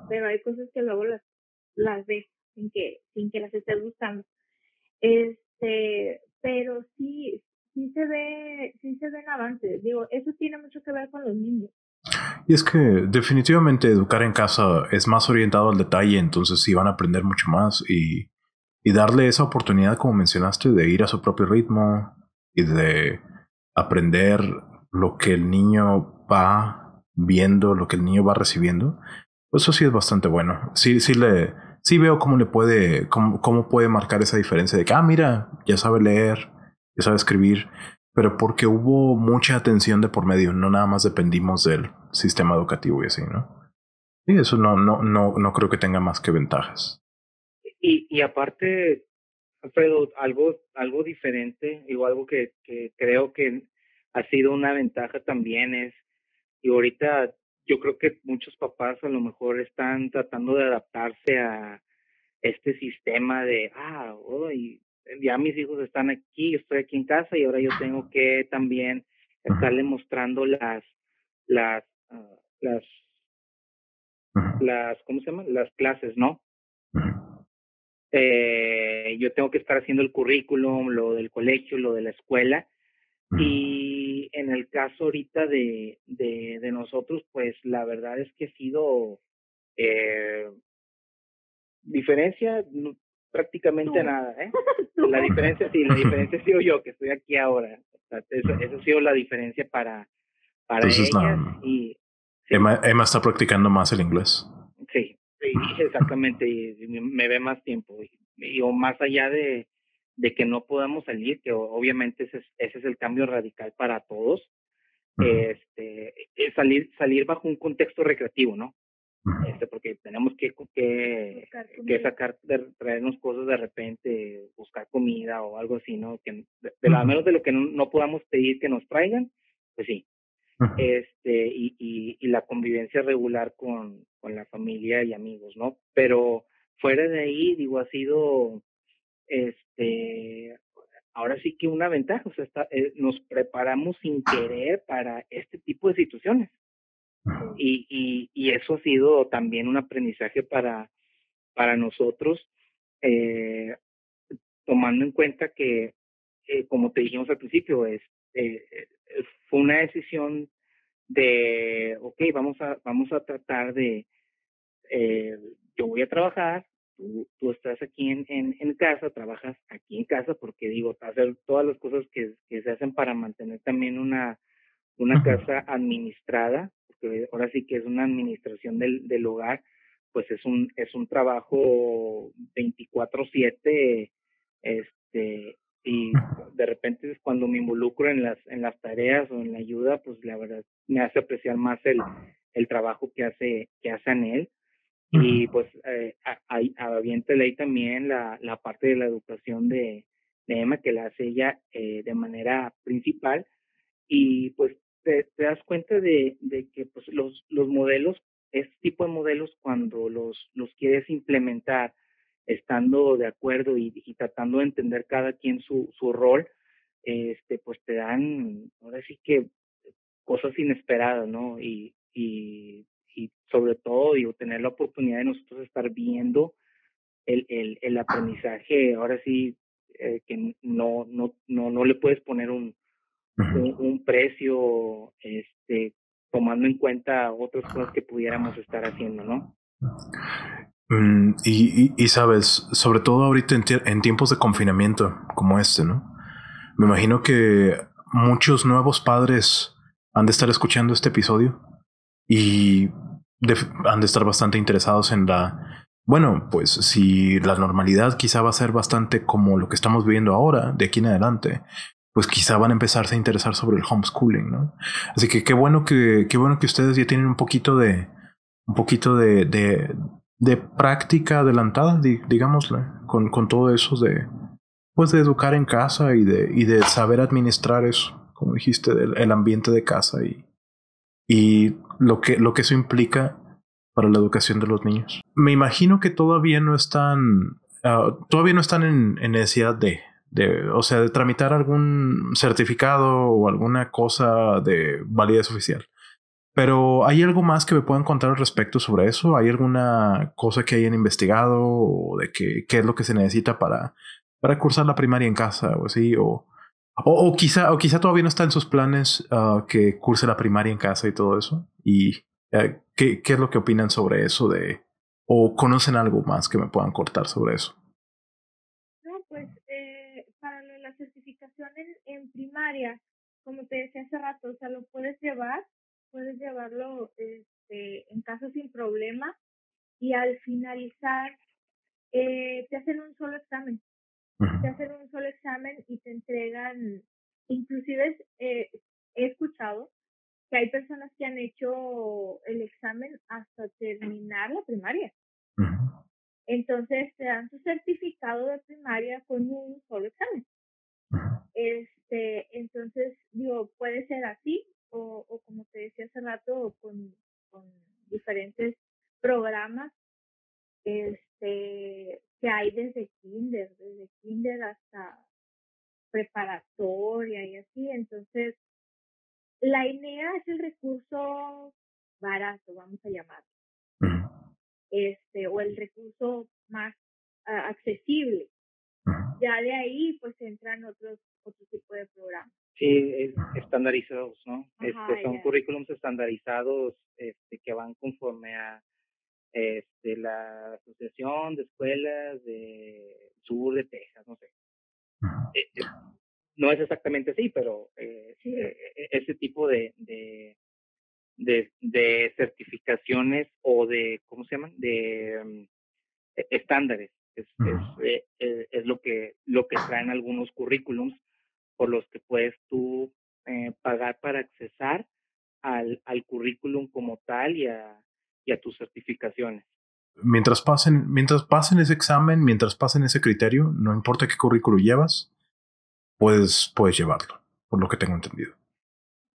Pero hay cosas que luego las, las ves sin que, sin que las estés buscando. Este, pero sí, sí se ve, sí se ven avances. Digo, eso tiene mucho que ver con los niños. Y es que definitivamente educar en casa es más orientado al detalle, entonces sí van a aprender mucho más y y darle esa oportunidad, como mencionaste, de ir a su propio ritmo y de aprender lo que el niño va viendo, lo que el niño va recibiendo, pues eso sí es bastante bueno. Sí, sí le, sí veo cómo le puede, cómo, cómo puede marcar esa diferencia de que, ah, mira, ya sabe leer, ya sabe escribir, pero porque hubo mucha atención de por medio, no nada más dependimos del sistema educativo y así, ¿no? Y eso no, no, no, no creo que tenga más que ventajas. Y, y aparte, Alfredo, algo, algo diferente, digo, algo que, que creo que ha sido una ventaja también es, y ahorita yo creo que muchos papás a lo mejor están tratando de adaptarse a este sistema de, ah, hoy ya mis hijos están aquí, estoy aquí en casa y ahora yo tengo que también estarle mostrando las, las, ah, las, las, ¿cómo se llama? Las clases, ¿no? eh, yo tengo que estar haciendo el currículum, lo del colegio, lo de la escuela. Y en el caso ahorita de, de, de nosotros, pues la verdad es que ha sido eh, diferencia prácticamente nada. ¿eh? [LAUGHS] La diferencia sí, la diferencia ha sido yo que estoy aquí ahora. eso, ha sido la diferencia para, para ellas. y, Emma, Emma está practicando más el inglés. Sí, [LAUGHS] exactamente, y me ve más tiempo. Y, o más allá de, de que no podamos salir, que obviamente ese es, ese es el cambio radical para todos, este, es salir, salir bajo un contexto recreativo, ¿no? Este, porque tenemos que, que, que sacar, de, traernos cosas de repente, buscar comida o algo así, ¿no? Que de, lo menos de lo que no, no, podamos pedir que nos traigan, pues sí, este, y, y, y, la convivencia regular con, con la familia y amigos, ¿no? Pero fuera de ahí, digo, ha sido, este, ahora sí que una ventaja, o sea, está, eh, nos preparamos sin querer para este tipo de situaciones. Y, y, y eso ha sido también un aprendizaje para, para nosotros, eh, tomando en cuenta que, eh, como te dijimos al principio, es, eh, fue una decisión de, ok, vamos a, vamos a tratar de, eh, yo voy a trabajar, tú, tú estás aquí en, en, en, casa, trabajas aquí en casa, porque digo, hacer todas las cosas que se hacen para mantener también una, una casa administrada, porque ahora sí que es una administración del, del hogar, pues es un, es un trabajo 24/7, este, y de repente cuando me involucro en las, en las tareas o en la ayuda, pues la verdad me hace apreciar más el, el trabajo que hace, que hace él. Y pues eh, avienta ley también la, la parte de la educación de, de Emma, que la hace ella eh, de manera principal. Y pues te, das cuenta de, que pues los, los modelos, este tipo de modelos, cuando los, los quieres implementar estando de acuerdo y, y tratando de entender cada quien su, su rol, este, pues te dan, ahora sí que cosas inesperadas, ¿no? Y, y, y sobre todo, digo, tener la oportunidad de nosotros estar viendo el, el, el aprendizaje, ahora sí, eh, que no, no, no, no le puedes poner un, un, precio, este, tomando en cuenta otras cosas que pudiéramos estar haciendo, ¿no? Mm, y, y, sabes, sobre todo ahorita en, en, tiempos de confinamiento como este, ¿no? Me imagino que muchos nuevos padres han de estar escuchando este episodio y han de estar bastante interesados en la... Bueno, pues si la normalidad quizá va a ser bastante como lo que estamos viviendo ahora, de aquí en adelante, pues quizá van a empezarse a interesar sobre el homeschooling, ¿no? Así que qué bueno que, qué bueno que ustedes ya tienen un poquito de, un poquito de, de, práctica adelantada, digámosle, con, con todo eso de, pues de educar en casa y de, y de saber administrar eso, como dijiste, el, ambiente de casa y, y lo que, lo que eso implica para la educación de los niños. Me imagino que todavía no están, uh, todavía no están en, en necesidad de, de, o sea, de tramitar algún certificado o alguna cosa de validez oficial. Pero ¿hay algo más que me puedan contar al respecto sobre eso? ¿Hay alguna cosa que hayan investigado o de qué, qué es lo que se necesita para, para cursar la primaria en casa o así? O, o, o, quizá, o quizá todavía no está en sus planes uh, que curse la primaria en casa y todo eso. ¿Y uh, ¿qué, qué es lo que opinan sobre eso? de ¿O conocen algo más que me puedan cortar sobre eso? No, pues eh, para la certificación en, en, primaria, como te decía hace rato, o sea, lo puedes llevar, puedes llevarlo este, en casa sin problema y al finalizar eh, te hacen un solo examen te hacen un solo examen y te entregan, inclusive eh, he escuchado que hay personas que han hecho el examen hasta terminar la primaria. Entonces te dan tu certificado de primaria con un solo examen. Este, entonces, digo, puede ser así o, o como te decía hace rato, con, con diferentes programas este, que hay desde kinder, desde kinder hasta preparatoria y así. Entonces, la INEA es el recurso barato, vamos a llamarlo. Este, o el recurso más ah, accesible. Ya de ahí, pues entran otros, otro tipo de programas. Sí, estandarizados, ¿no? este, son currículums estandarizados este, que van conforme a este, la Asociación de Escuelas de Sur de Texas, no sé. Eh, eh, no es exactamente así, pero eh, sí, ese tipo de, de, de, certificaciones o de, ¿cómo se llaman? De mm, e, estándares. Es, es, es, lo que lo que traen algunos currículums por los que puedes tú pagar para accesar al, al currículum como tal y a, y a tus certificaciones. Mientras pasen, mientras pasen ese examen, mientras pasen ese criterio, no importa qué currículo llevas, puedes, puedes llevarlo, por lo que tengo entendido.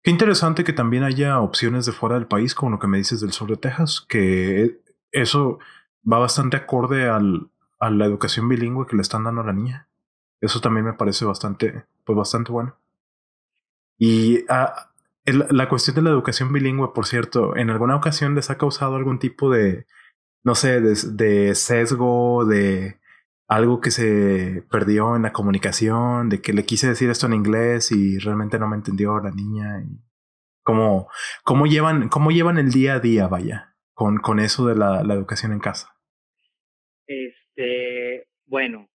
Qué interesante que también haya opciones de fuera del país, como lo que me dices del sur de Texas, que eso va bastante acorde al, a la educación bilingüe que le están dando a la niña. Eso también me parece bastante, pues bastante bueno. Y ah, la cuestión de la educación bilingüe, por cierto, ¿en alguna ocasión les ha causado algún tipo de, no sé, de, sesgo, de algo que se perdió en la comunicación, de que le quise decir esto en inglés y realmente no me entendió la niña? Y ¿Cómo, cómo, llevan, ¿Cómo llevan el día a día, vaya, con, con eso de la, la educación en casa? Este, bueno,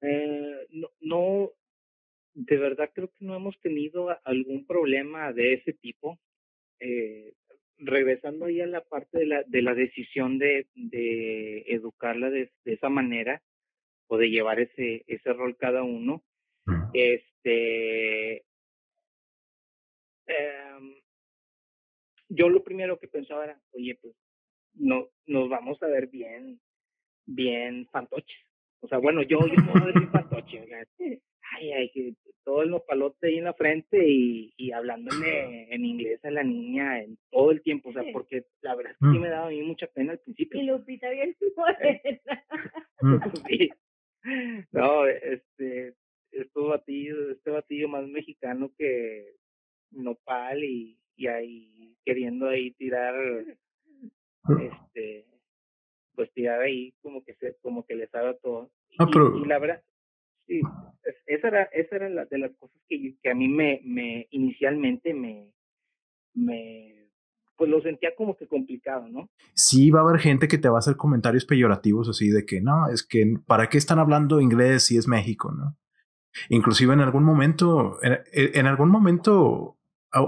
eh, no, no, de verdad creo que no hemos tenido algún problema de ese tipo. Eh, regresando ahí a la parte de la, de la decisión de, de educarla de, esa manera o de llevar ese, ese rol cada uno, este, em, yo lo primero que pensaba era, oye, pues no, nos vamos a ver bien, bien fantoches. O sea, bueno, yo, yo ver bien [LAUGHS] fantoche. Ay, ay, que todo el nopalote ahí en la frente y, y hablándole en inglés a la niña en todo el tiempo, o sea, porque la verdad es que sí mm. me daba a mí mucha pena al principio. Y Lupita bien. Mm. [LAUGHS] [LAUGHS] sí. No, este, estos batidos, este batillo más mexicano que nopal y, y ahí queriendo ahí tirar, este, pues tirar ahí como que se, como que le sabe todo. Y la verdad, Sí, esa era, esa era la, de las cosas que, que a mí me, me inicialmente me, me, pues lo sentía como que complicado, ¿no? Sí, va a haber gente que te va a hacer comentarios peyorativos así de que no, es que ¿para qué están hablando inglés si es México, no? Inclusive en algún momento, en, en algún momento,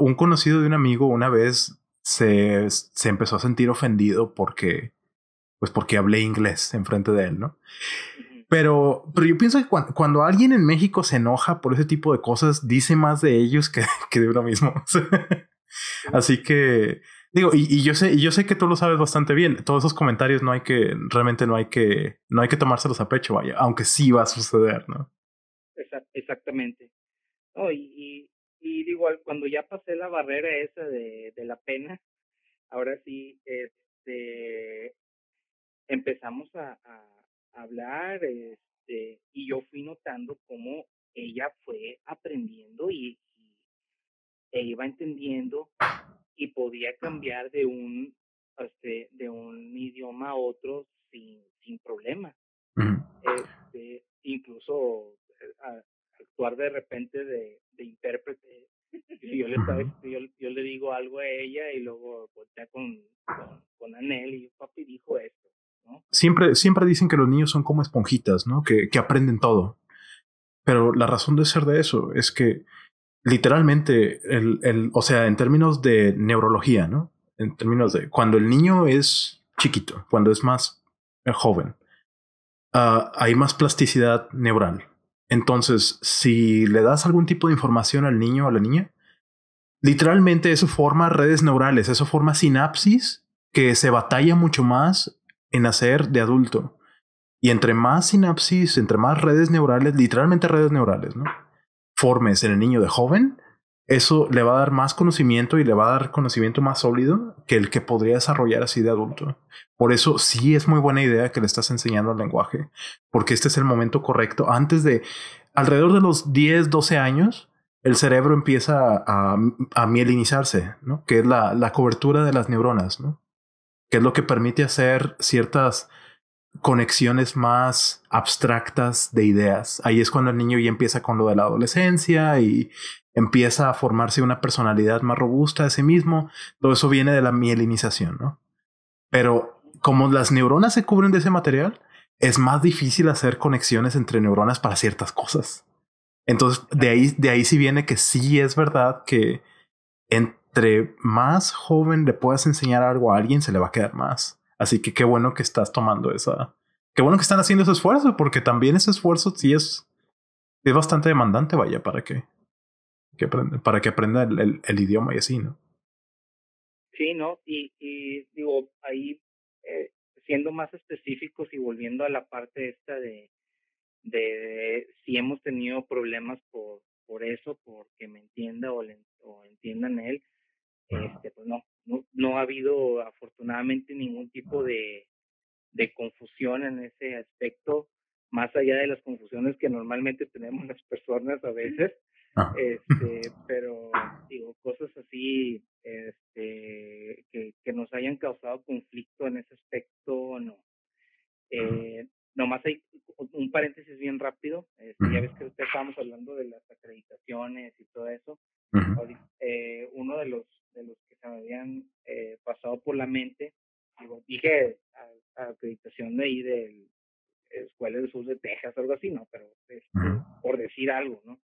un conocido de un amigo una vez se, se empezó a sentir ofendido porque, pues porque hablé inglés enfrente de él, ¿no? Pero, pero yo pienso que cuando, alguien en México se enoja por ese tipo de cosas, dice más de ellos que, [LAUGHS] que de uno mismo. Así que digo, y, y, yo sé, y yo sé que tú lo sabes bastante bien. Todos esos comentarios no hay que, realmente no hay que, no hay que tomárselos a pecho, vaya, aunque sí va a suceder, ¿no? Exactamente. No, y, y, digo, cuando ya pasé la barrera esa de, de la pena, ahora sí, este, empezamos a hablar, este, y yo fui notando cómo ella fue aprendiendo y, e iba entendiendo y podía cambiar de un este, de un idioma a otro sin, sin problema. este, incluso eh, actuar de repente de, de intérprete. [LAUGHS] yo le, yo, yo, le digo algo a ella y luego voltea con, con, con Anel y papi dijo esto. Siempre, siempre dicen que los niños son como esponjitas, ¿no? Que, que aprenden todo. Pero la razón de ser de eso es que literalmente, el, el, o sea, en términos de neurología, ¿no? En términos de cuando el niño es chiquito, cuando es más eh, joven, uh, hay más plasticidad neural. Entonces, si le das algún tipo de información al niño o a la niña, literalmente eso forma redes neurales, eso forma sinapsis que se batalla mucho más en hacer de adulto. Y entre más sinapsis, entre más redes neurales, literalmente redes neurales, ¿no? Formes en el niño de joven, eso le va a dar más conocimiento y le va a dar conocimiento más sólido que el que podría desarrollar así de adulto. Por eso sí es muy buena idea que le estás enseñando el lenguaje, porque este es el momento correcto. Antes de, alrededor de los 10, 12 años, el cerebro empieza a, a mielinizarse, ¿no? Que es la, la cobertura de las neuronas, ¿no? Que es lo que permite hacer ciertas conexiones más abstractas de ideas. Ahí es cuando el niño ya empieza con lo de la adolescencia y empieza a formarse una personalidad más robusta de sí mismo. Todo eso viene de la mielinización, ¿no? Pero como las neuronas se cubren de ese material, es más difícil hacer conexiones entre neuronas para ciertas cosas. Entonces, de ahí, de ahí sí viene que sí es verdad que en, más joven le puedas enseñar algo a alguien, se le va a quedar más. Así que qué bueno que estás tomando esa. Qué bueno que están haciendo ese esfuerzo, porque también ese esfuerzo sí es, es bastante demandante, vaya, para que, que para que aprenda el, idioma y así, ¿no? Sí, ¿no? Y, y digo, ahí eh, siendo más específicos y volviendo a la parte esta de, de si hemos tenido problemas por, por eso, porque me entienda o, le, o entiendan él, este, pues no, no, no ha habido afortunadamente ningún tipo de, de confusión en ese aspecto, más allá de las confusiones que normalmente tenemos [LAUGHS] las personas a veces, este, pero digo, cosas así este, que, que nos hayan causado conflicto en ese aspecto, no. Eh, nomás hay un paréntesis bien rápido, este, ya ves que estábamos hablando de las acreditaciones y todo eso. Eh, uno de los de los que se me habían eh, pasado por la mente. Digo, dije a, acreditación de ahí de Escuela del Sur de Texas, algo así, ¿no? Pero este, por decir algo, ¿no?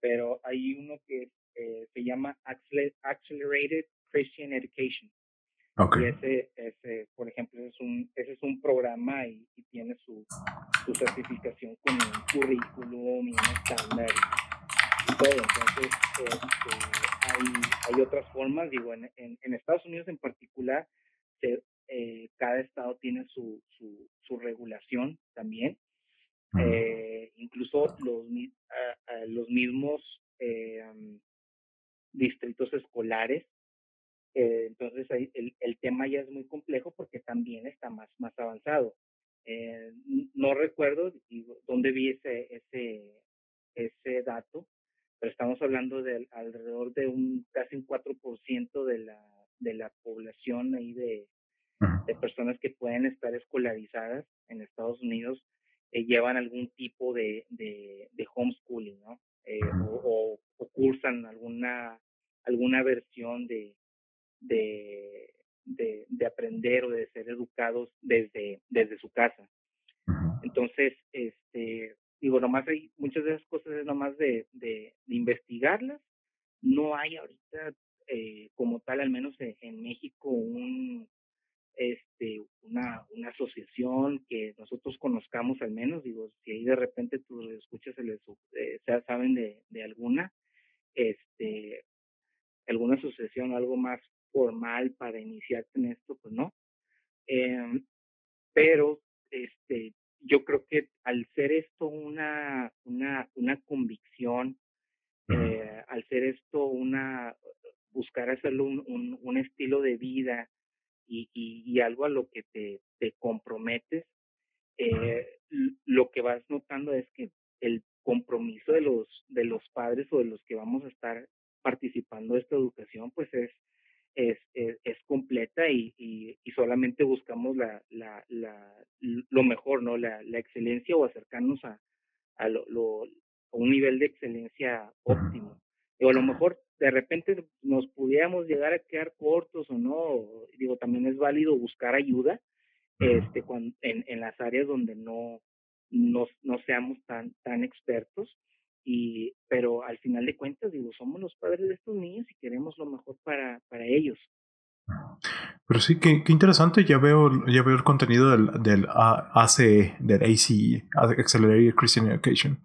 pero hay uno que eh, se llama Accelerated Christian Education. Y ese, ese, por ejemplo, es un, ese es un programa y, tiene su, su, certificación con un currículum y un estándar y, Entonces, este, hay, hay otras formas, digo, en, en, Estados Unidos en particular, eh, cada estado tiene su, su, su regulación también. Eh, incluso los, los mismos eh, distritos escolares. Eh, entonces el, el, tema ya es muy complejo porque también está más, más avanzado. Eh, no recuerdo dónde vi ese, ese, ese dato, pero estamos hablando de alrededor de un casi un 4% de la, de la población ahí de, de personas que pueden estar escolarizadas en Estados Unidos eh, llevan algún tipo de, de, de homeschooling, ¿no? Eh, o, o, cursan alguna, alguna versión de, de, de, aprender o de ser educados desde, desde su casa. Entonces, este, digo, nomás hay muchas de esas cosas es nomás de, de, investigarlas. No hay ahorita eh, como tal, al menos en México, un, este, una, una asociación que nosotros conozcamos al menos, digo, si ahí de repente tú escuchas, se les, eh, saben de, de alguna, este, alguna asociación, algo más formal para iniciarte en esto, pues no. Em, pero este, yo creo que al ser esto una, una, una convicción, eh, al ser esto una, buscar hacerlo un, un, un estilo de vida, y, y, algo a lo que te, te comprometes, eh, lo que vas notando es que el compromiso de los, de los padres o de los que vamos a estar participando de esta educación, pues es, es, es, completa y, y, solamente buscamos la, la, la, lo mejor, ¿no? La, la excelencia o acercarnos a, a, lo, lo, a un nivel de excelencia óptimo. O a lo mejor de repente nos pudiéramos llegar a quedar cortos o no, digo, también es válido buscar ayuda este, cuando, en, en las áreas donde no, no, no seamos tan, tan expertos. Y, pero al final de cuentas, digo, somos los padres de estos niños y queremos lo mejor para, para ellos. Pero sí, qué, qué interesante. Ya veo, ya veo el contenido del, del ACE, del ACE, Accelerated Christian Education.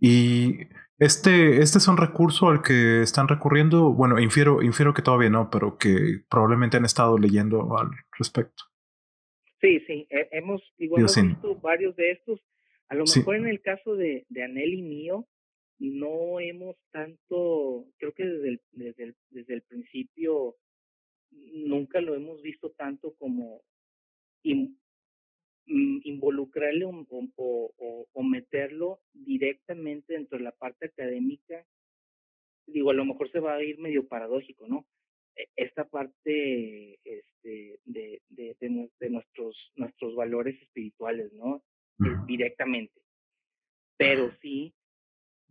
Y este, este es un recurso al que están recurriendo. Bueno, infiero, infiero que todavía no, pero que probablemente han estado leyendo al respecto. Sí, sí, hemos, igual visto varios de estos. A lo mejor en el caso de, de Anel y mío, no hemos tanto, creo que desde el, desde el, desde el principio nunca lo hemos visto tanto como Mm, involucrarle o, o, o, meterlo directamente dentro de la parte académica, digo, a lo mejor se va a ir medio paradójico, ¿no? E, esta parte este, de, de, de, nuestros, nuestros valores espirituales, ¿no? Directamente. Pero sí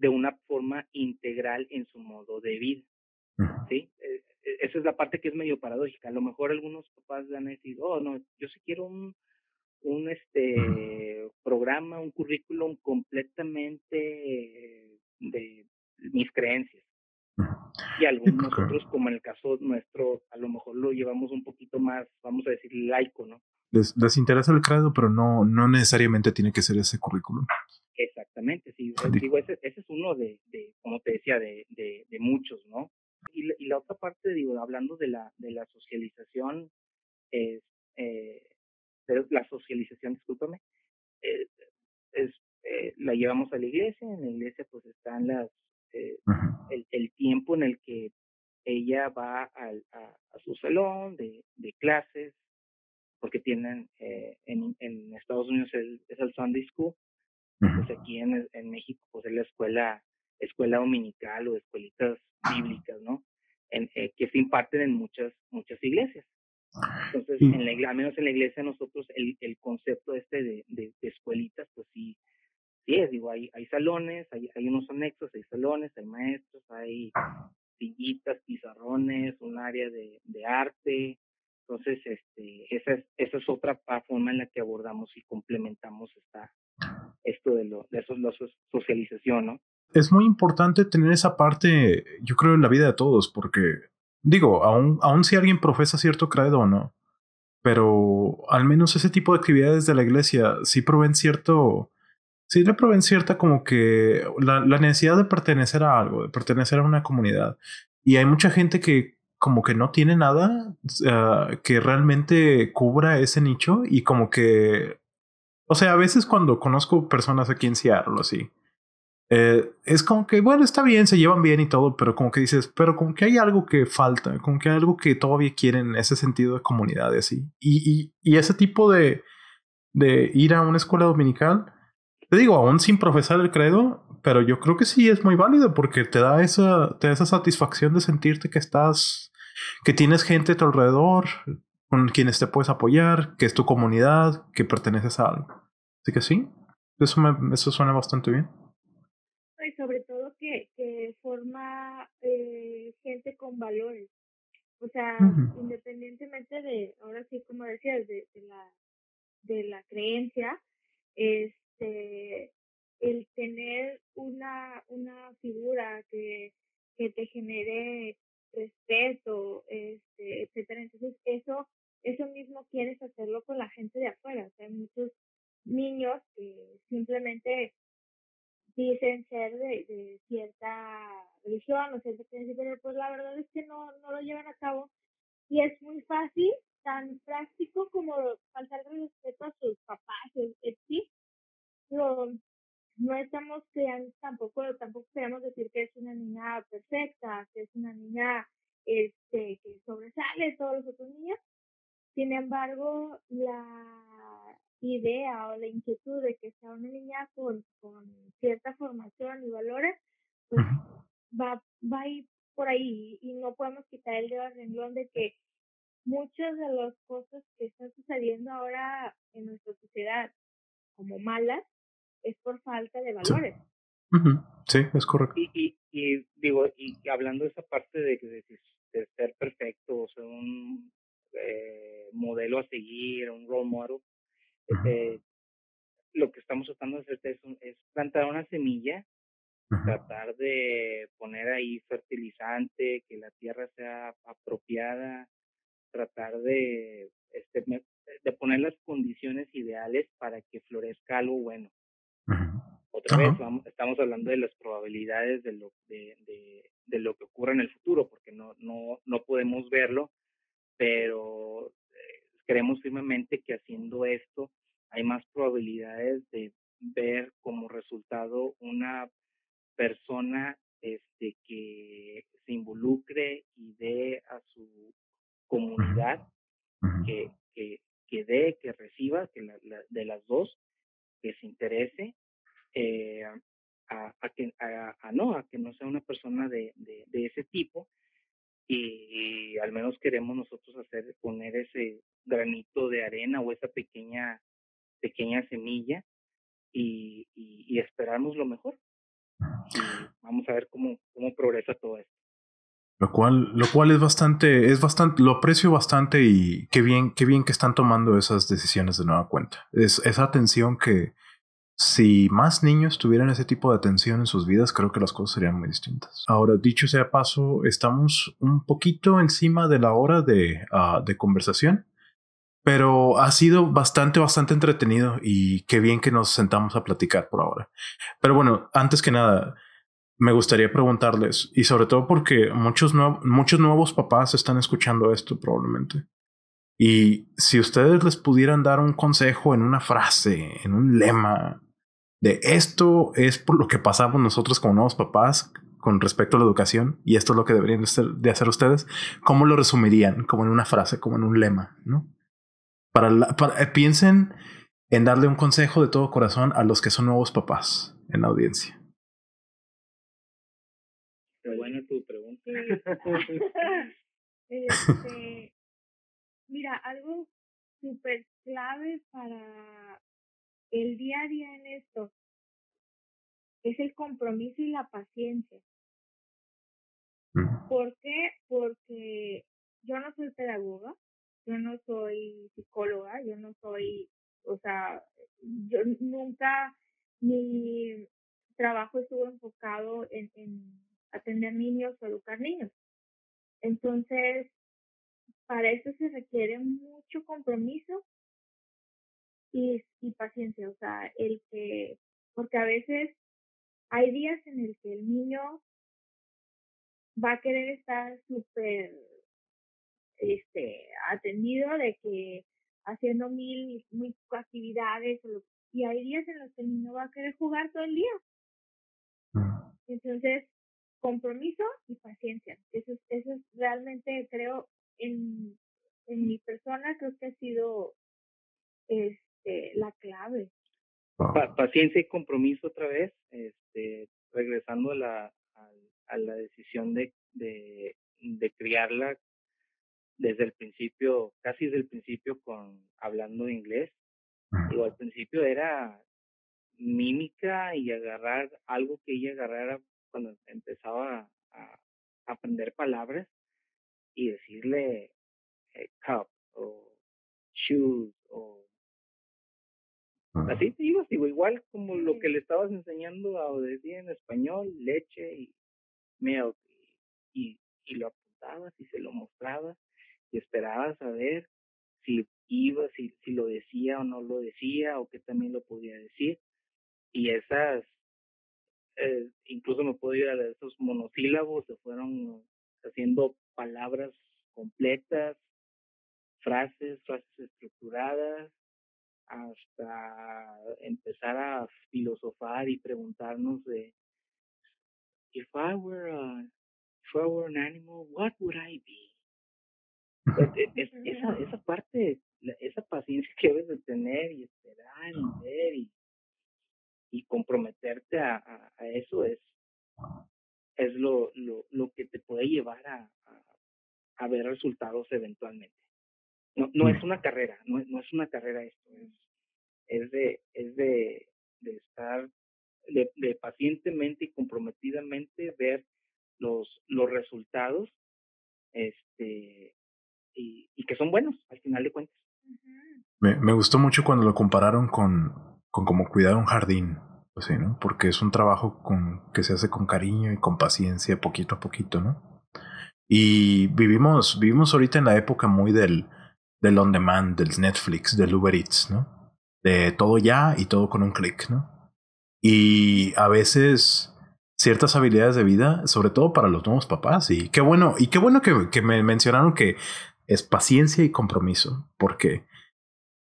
de una forma integral en su modo de vida. ¿Sí? E, e, esa es la parte que es medio paradójica. A lo mejor algunos papás van a decir, oh, no, yo sí quiero un, un este programa, un currículum completamente de mis creencias. Y algunos nosotros, como en el caso nuestro, a lo mejor lo llevamos un poquito más, vamos a decir, laico, ¿no? Les, les interesa el credo, pero no, no necesariamente tiene que ser ese currículum. Exactamente, sí. Digo, ese, ese es uno de, de, como te decía, de, de, de muchos, ¿no? Y, y, la otra parte, digo, hablando de la, de la socialización, es, eh, la socialización, discúlpame, eh, es, eh, la llevamos a la iglesia, en la iglesia pues están las, eh, el, el, tiempo en el que ella va al, a, a, su salón de, de clases, porque tienen en, en Estados Unidos es el Sunday School, pues aquí en, en México pues es la escuela, escuela dominical o escuelitas bíblicas, ¿no? En, que se imparten en muchas, muchas iglesias. Entonces, en la, al menos en la iglesia nosotros el, el concepto este de, de, escuelitas, pues sí, sí es, digo, hay, hay salones, hay, hay unos anexos, hay salones, hay maestros, hay sillitas, pizarrones, un área de, de arte. Entonces, este, esa es, esa es otra forma en la que abordamos y complementamos esta, esto de, lo, de esos, los socialización, ¿no? es muy importante tener esa parte, yo creo, en la vida de todos, porque digo, aún, aún si alguien profesa cierto credo o no, pero al menos ese tipo de actividades de la iglesia sí proveen cierto, sí le proveen cierta como que la, la necesidad de pertenecer a algo, de pertenecer a una comunidad. Y hay mucha gente que como que no tiene nada que realmente cubra ese nicho y como que, o sea, a veces cuando conozco personas aquí en Seattle así, eh, es como que, bueno, está bien, se llevan bien y todo, pero como que dices, pero como que hay algo que falta, como que hay algo que todavía quieren ese sentido de comunidad así. Y, y, y ese tipo de, de ir a una escuela dominical, te digo, aún sin profesar el credo, pero yo creo que sí es muy válido porque te da esa, te da esa satisfacción de sentirte que estás, que tienes gente a tu alrededor con quienes te puedes apoyar, que es tu comunidad, que perteneces a algo. Así que sí, eso, me, eso suena bastante bien y sobre todo que, que forma eh, gente con valores. O sea, independientemente de, ahora sí, como decías, de, de, la, de la creencia, este, el tener una, una figura que, que te genere respeto, este, etcétera. Entonces, eso, eso mismo quieres hacerlo con la gente de afuera. O sea, hay muchos niños que simplemente dicen ser de, de cierta religión o cierta creencia, pero pues la verdad es que no, no lo llevan a cabo. Y es muy fácil, tan práctico como faltar respeto a sus papás, sí. Pero no estamos creando tampoco, tampoco queremos decir que es una niña perfecta, que es una niña este, que sobresale todos los otros niños. Sin embargo, la idea o la inquietud de que sea una niña con, con cierta formación y valores, pues va, va a ir por ahí y no podemos quitar el dedo al renglón de que muchas de las cosas que están sucediendo ahora en nuestra sociedad como malas es por falta de valores. Sí, es correcto. Y, y, y, digo, y hablando de esa parte de, de, de ser perfecto, o sea, un eh, modelo a seguir, un role model, este, lo que estamos tratando de hacer es, es plantar una semilla, tratar de poner ahí fertilizante, que la tierra sea apropiada, tratar de, este, de poner las condiciones ideales para que florezca algo bueno. Otra vez, vamos, estamos hablando de las probabilidades de lo, de, de, de lo que ocurra en el futuro, porque no, no, no podemos verlo, pero creemos firmemente que haciendo esto hay más probabilidades de ver como resultado una persona este, que se involucre y dé a su comunidad, que, que, que dé, que reciba, que la, de las dos, que se interese, eh, a, a, que, a, no, a que no sea una persona de, de, de ese tipo y, al menos queremos nosotros hacer, poner ese granito de arena o esa pequeña, pequeña semilla y, y, esperamos lo mejor. vamos a ver cómo, cómo progresa todo esto. Lo cual, lo cual es bastante, es bastante, lo aprecio bastante y qué bien, qué bien que están tomando esas decisiones de nueva cuenta. Es esa atención que, si más niños tuvieran ese tipo de atención en sus vidas, creo que las cosas serían muy distintas. Ahora, dicho sea paso, estamos un poquito encima de la hora de, uh, de conversación, pero ha sido bastante, bastante entretenido y qué bien que nos sentamos a platicar por ahora. Pero bueno, antes que nada, me gustaría preguntarles, y sobre todo porque muchos, muchos nuevos papás están escuchando esto probablemente. Y si ustedes les pudieran dar un consejo en una frase, en un lema, de esto es por lo que pasamos nosotros como nuevos papás con respecto a la educación y esto es lo que deberían de hacer ustedes, ¿cómo lo resumirían? Como en una frase, como en un lema, ¿no? Para, eh, piensen en darle un consejo de todo corazón a los que son nuevos papás en la audiencia. Qué buena tu pregunta. [LAUGHS] este, mira, algo súper clave para el día a día en esto es el compromiso y la paciencia. ¿Por qué? Porque yo no soy pedagoga, yo no soy psicóloga, yo no soy, o sea, yo nunca, mi, trabajo estuvo enfocado en, en atender niños o educar niños. Entonces, para eso se requiere mucho compromiso y, y paciencia, o sea, el que, porque a veces hay días en el que el niño va a querer estar súper este, atendido de que haciendo mil, mil actividades y hay días en los que el niño va a querer jugar todo el día. Entonces, compromiso y paciencia. Eso es, eso es realmente, creo, en, en mi persona, creo que ha sido este, la clave. paciencia y compromiso otra vez, este, regresando a la, a, la decisión de, de, de criarla desde el principio, casi desde el principio con hablando inglés. Digo, al principio era mímica y agarrar algo que ella agarrara cuando empezaba a, aprender palabras y decirle eh, cup o shoes o así te digo, digo, igual como lo que le estabas enseñando a decir en español, leche y milk y, y, lo apuntabas y se lo mostrabas y esperabas a ver si iba, si, si lo decía o no lo decía o que también lo podía decir. Y esas eh, incluso me puedo ir a esos monosílabos, se fueron haciendo palabras completas, frases, frases estructuradas, hasta empezar a filosofar y preguntarnos de if I were a, if I were an animal, what would I be? Pues, e, esa, esa [LAUGHS] parte, esa paciencia que debes de tener y esperar y ver y y comprometerte a, a, eso es, es lo, lo, lo, que te puede llevar a, a, ver resultados eventualmente. No, no es una carrera, no, no es una carrera esto, es, es de, es de, de estar de, de, pacientemente y comprometidamente ver los, los resultados este y, y que son buenos al final de cuentas. Me, me gustó mucho cuando lo compararon con, con como cuidar un jardín, pues sí, ¿no? Porque es un trabajo con, que se hace con cariño y con paciencia, poquito a poquito, ¿no? Y vivimos, vivimos ahorita en la época muy del, del on demand, del Netflix, del Uber Eats, ¿no? De todo ya y todo con un clic, ¿no? Y a veces ciertas habilidades de vida, sobre todo para los nuevos papás, y qué bueno, y qué bueno que, que me mencionaron que es paciencia y compromiso, porque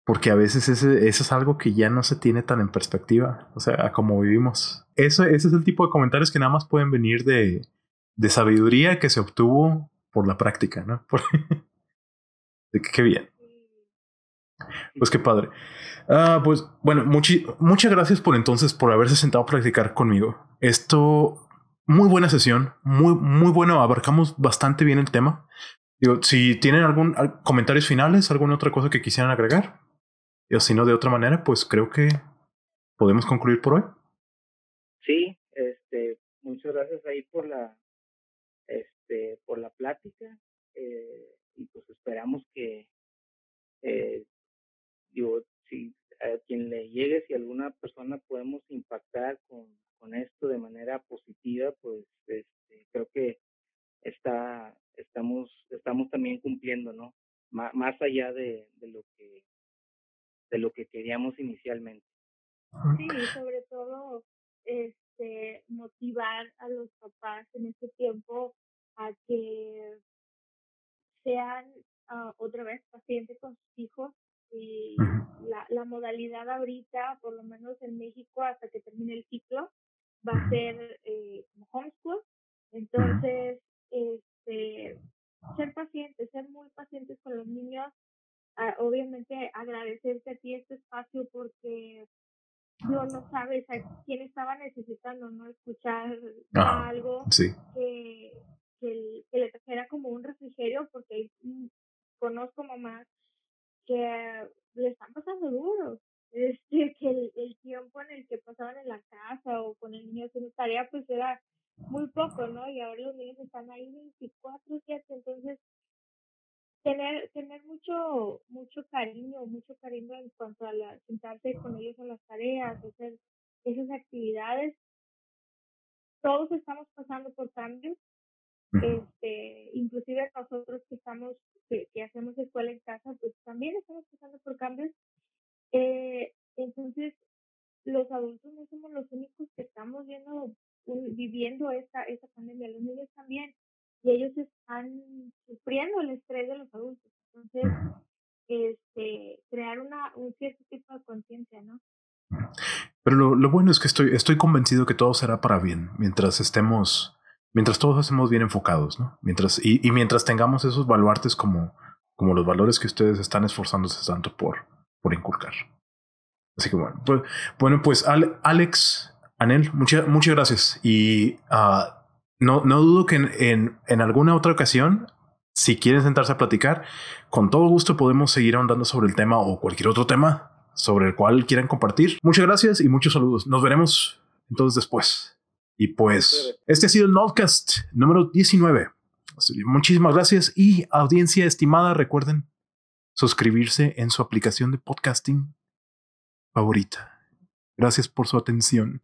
porque a veces ese, eso es algo que ya no se tiene tan en perspectiva, o sea, a como vivimos. Eso, ese es el tipo de comentarios que nada más pueden venir de, de sabiduría que se obtuvo por la práctica, ¿no? [LAUGHS] de que, qué bien. Pues qué padre. Ah, pues bueno, muchas gracias por entonces por haberse sentado a practicar conmigo. Esto, muy buena sesión, muy, muy bueno, abarcamos bastante bien el tema. Digo, si tienen algún comentarios finales, alguna otra cosa que quisieran agregar. Y si no, de otra manera, pues creo que podemos concluir por hoy. Sí, este, muchas gracias ahí por la, este, por la plática eh, y pues esperamos que, eh, digo, si a quien le llegue, si alguna persona podemos impactar con, con esto de manera positiva, pues este, creo que está, estamos, estamos también cumpliendo, ¿no? más allá de, de lo que de lo que queríamos inicialmente. Sí, sobre todo este motivar a los papás en este tiempo a que sean uh, otra vez pacientes con sus hijos y la, la modalidad ahorita, por lo menos en México, hasta que termine el ciclo, va a ser eh, como homeschool. Entonces, este, ser pacientes, ser muy pacientes con los niños, obviamente agradecerte a ti este espacio porque yo no sabes a quién estaba necesitando no escuchar ah, algo que, que, le trajera como un refrigerio porque conozco mamás que le están pasando duro. Este que el, el, tiempo en el que pasaban en la casa o con el niño haciendo tarea pues era muy poco no y ahora los niños están ahí 24 7 entonces tener tener mucho mucho cariño mucho cariño en cuanto a la, sentarse con ellos en las tareas hacer esas actividades todos estamos pasando por cambios, este, inclusive nosotros que estamos, que, que, hacemos escuela en casa, pues también estamos pasando por cambios. Eh, entonces, los adultos no somos los únicos que estamos viendo, viviendo esta, esta pandemia, los niños también, y ellos están sufriendo el estrés de los adultos. Entonces, este, crear una, un cierto tipo de conciencia, ¿no? Pero lo, lo, bueno es que estoy, estoy convencido que todo será para bien mientras estemos, mientras todos estemos bien enfocados, ¿no? Mientras, y, mientras tengamos esos baluartes como, como los valores que ustedes están esforzándose tanto por, por inculcar. Así que bueno, pues, bueno, pues Alex, Anel, muchas muchas gracias. Y uh, no, no dudo que en, en, en, alguna otra ocasión, si quieren sentarse a platicar, con todo gusto podemos seguir ahondando sobre el tema o cualquier otro tema sobre el cual quieran compartir. Muchas gracias y muchos saludos. Nos veremos entonces después. Y pues, este ha sido el Nodcast número 19. Muchísimas gracias y audiencia estimada, recuerden suscribirse en su aplicación de podcasting favorita. Gracias por su atención.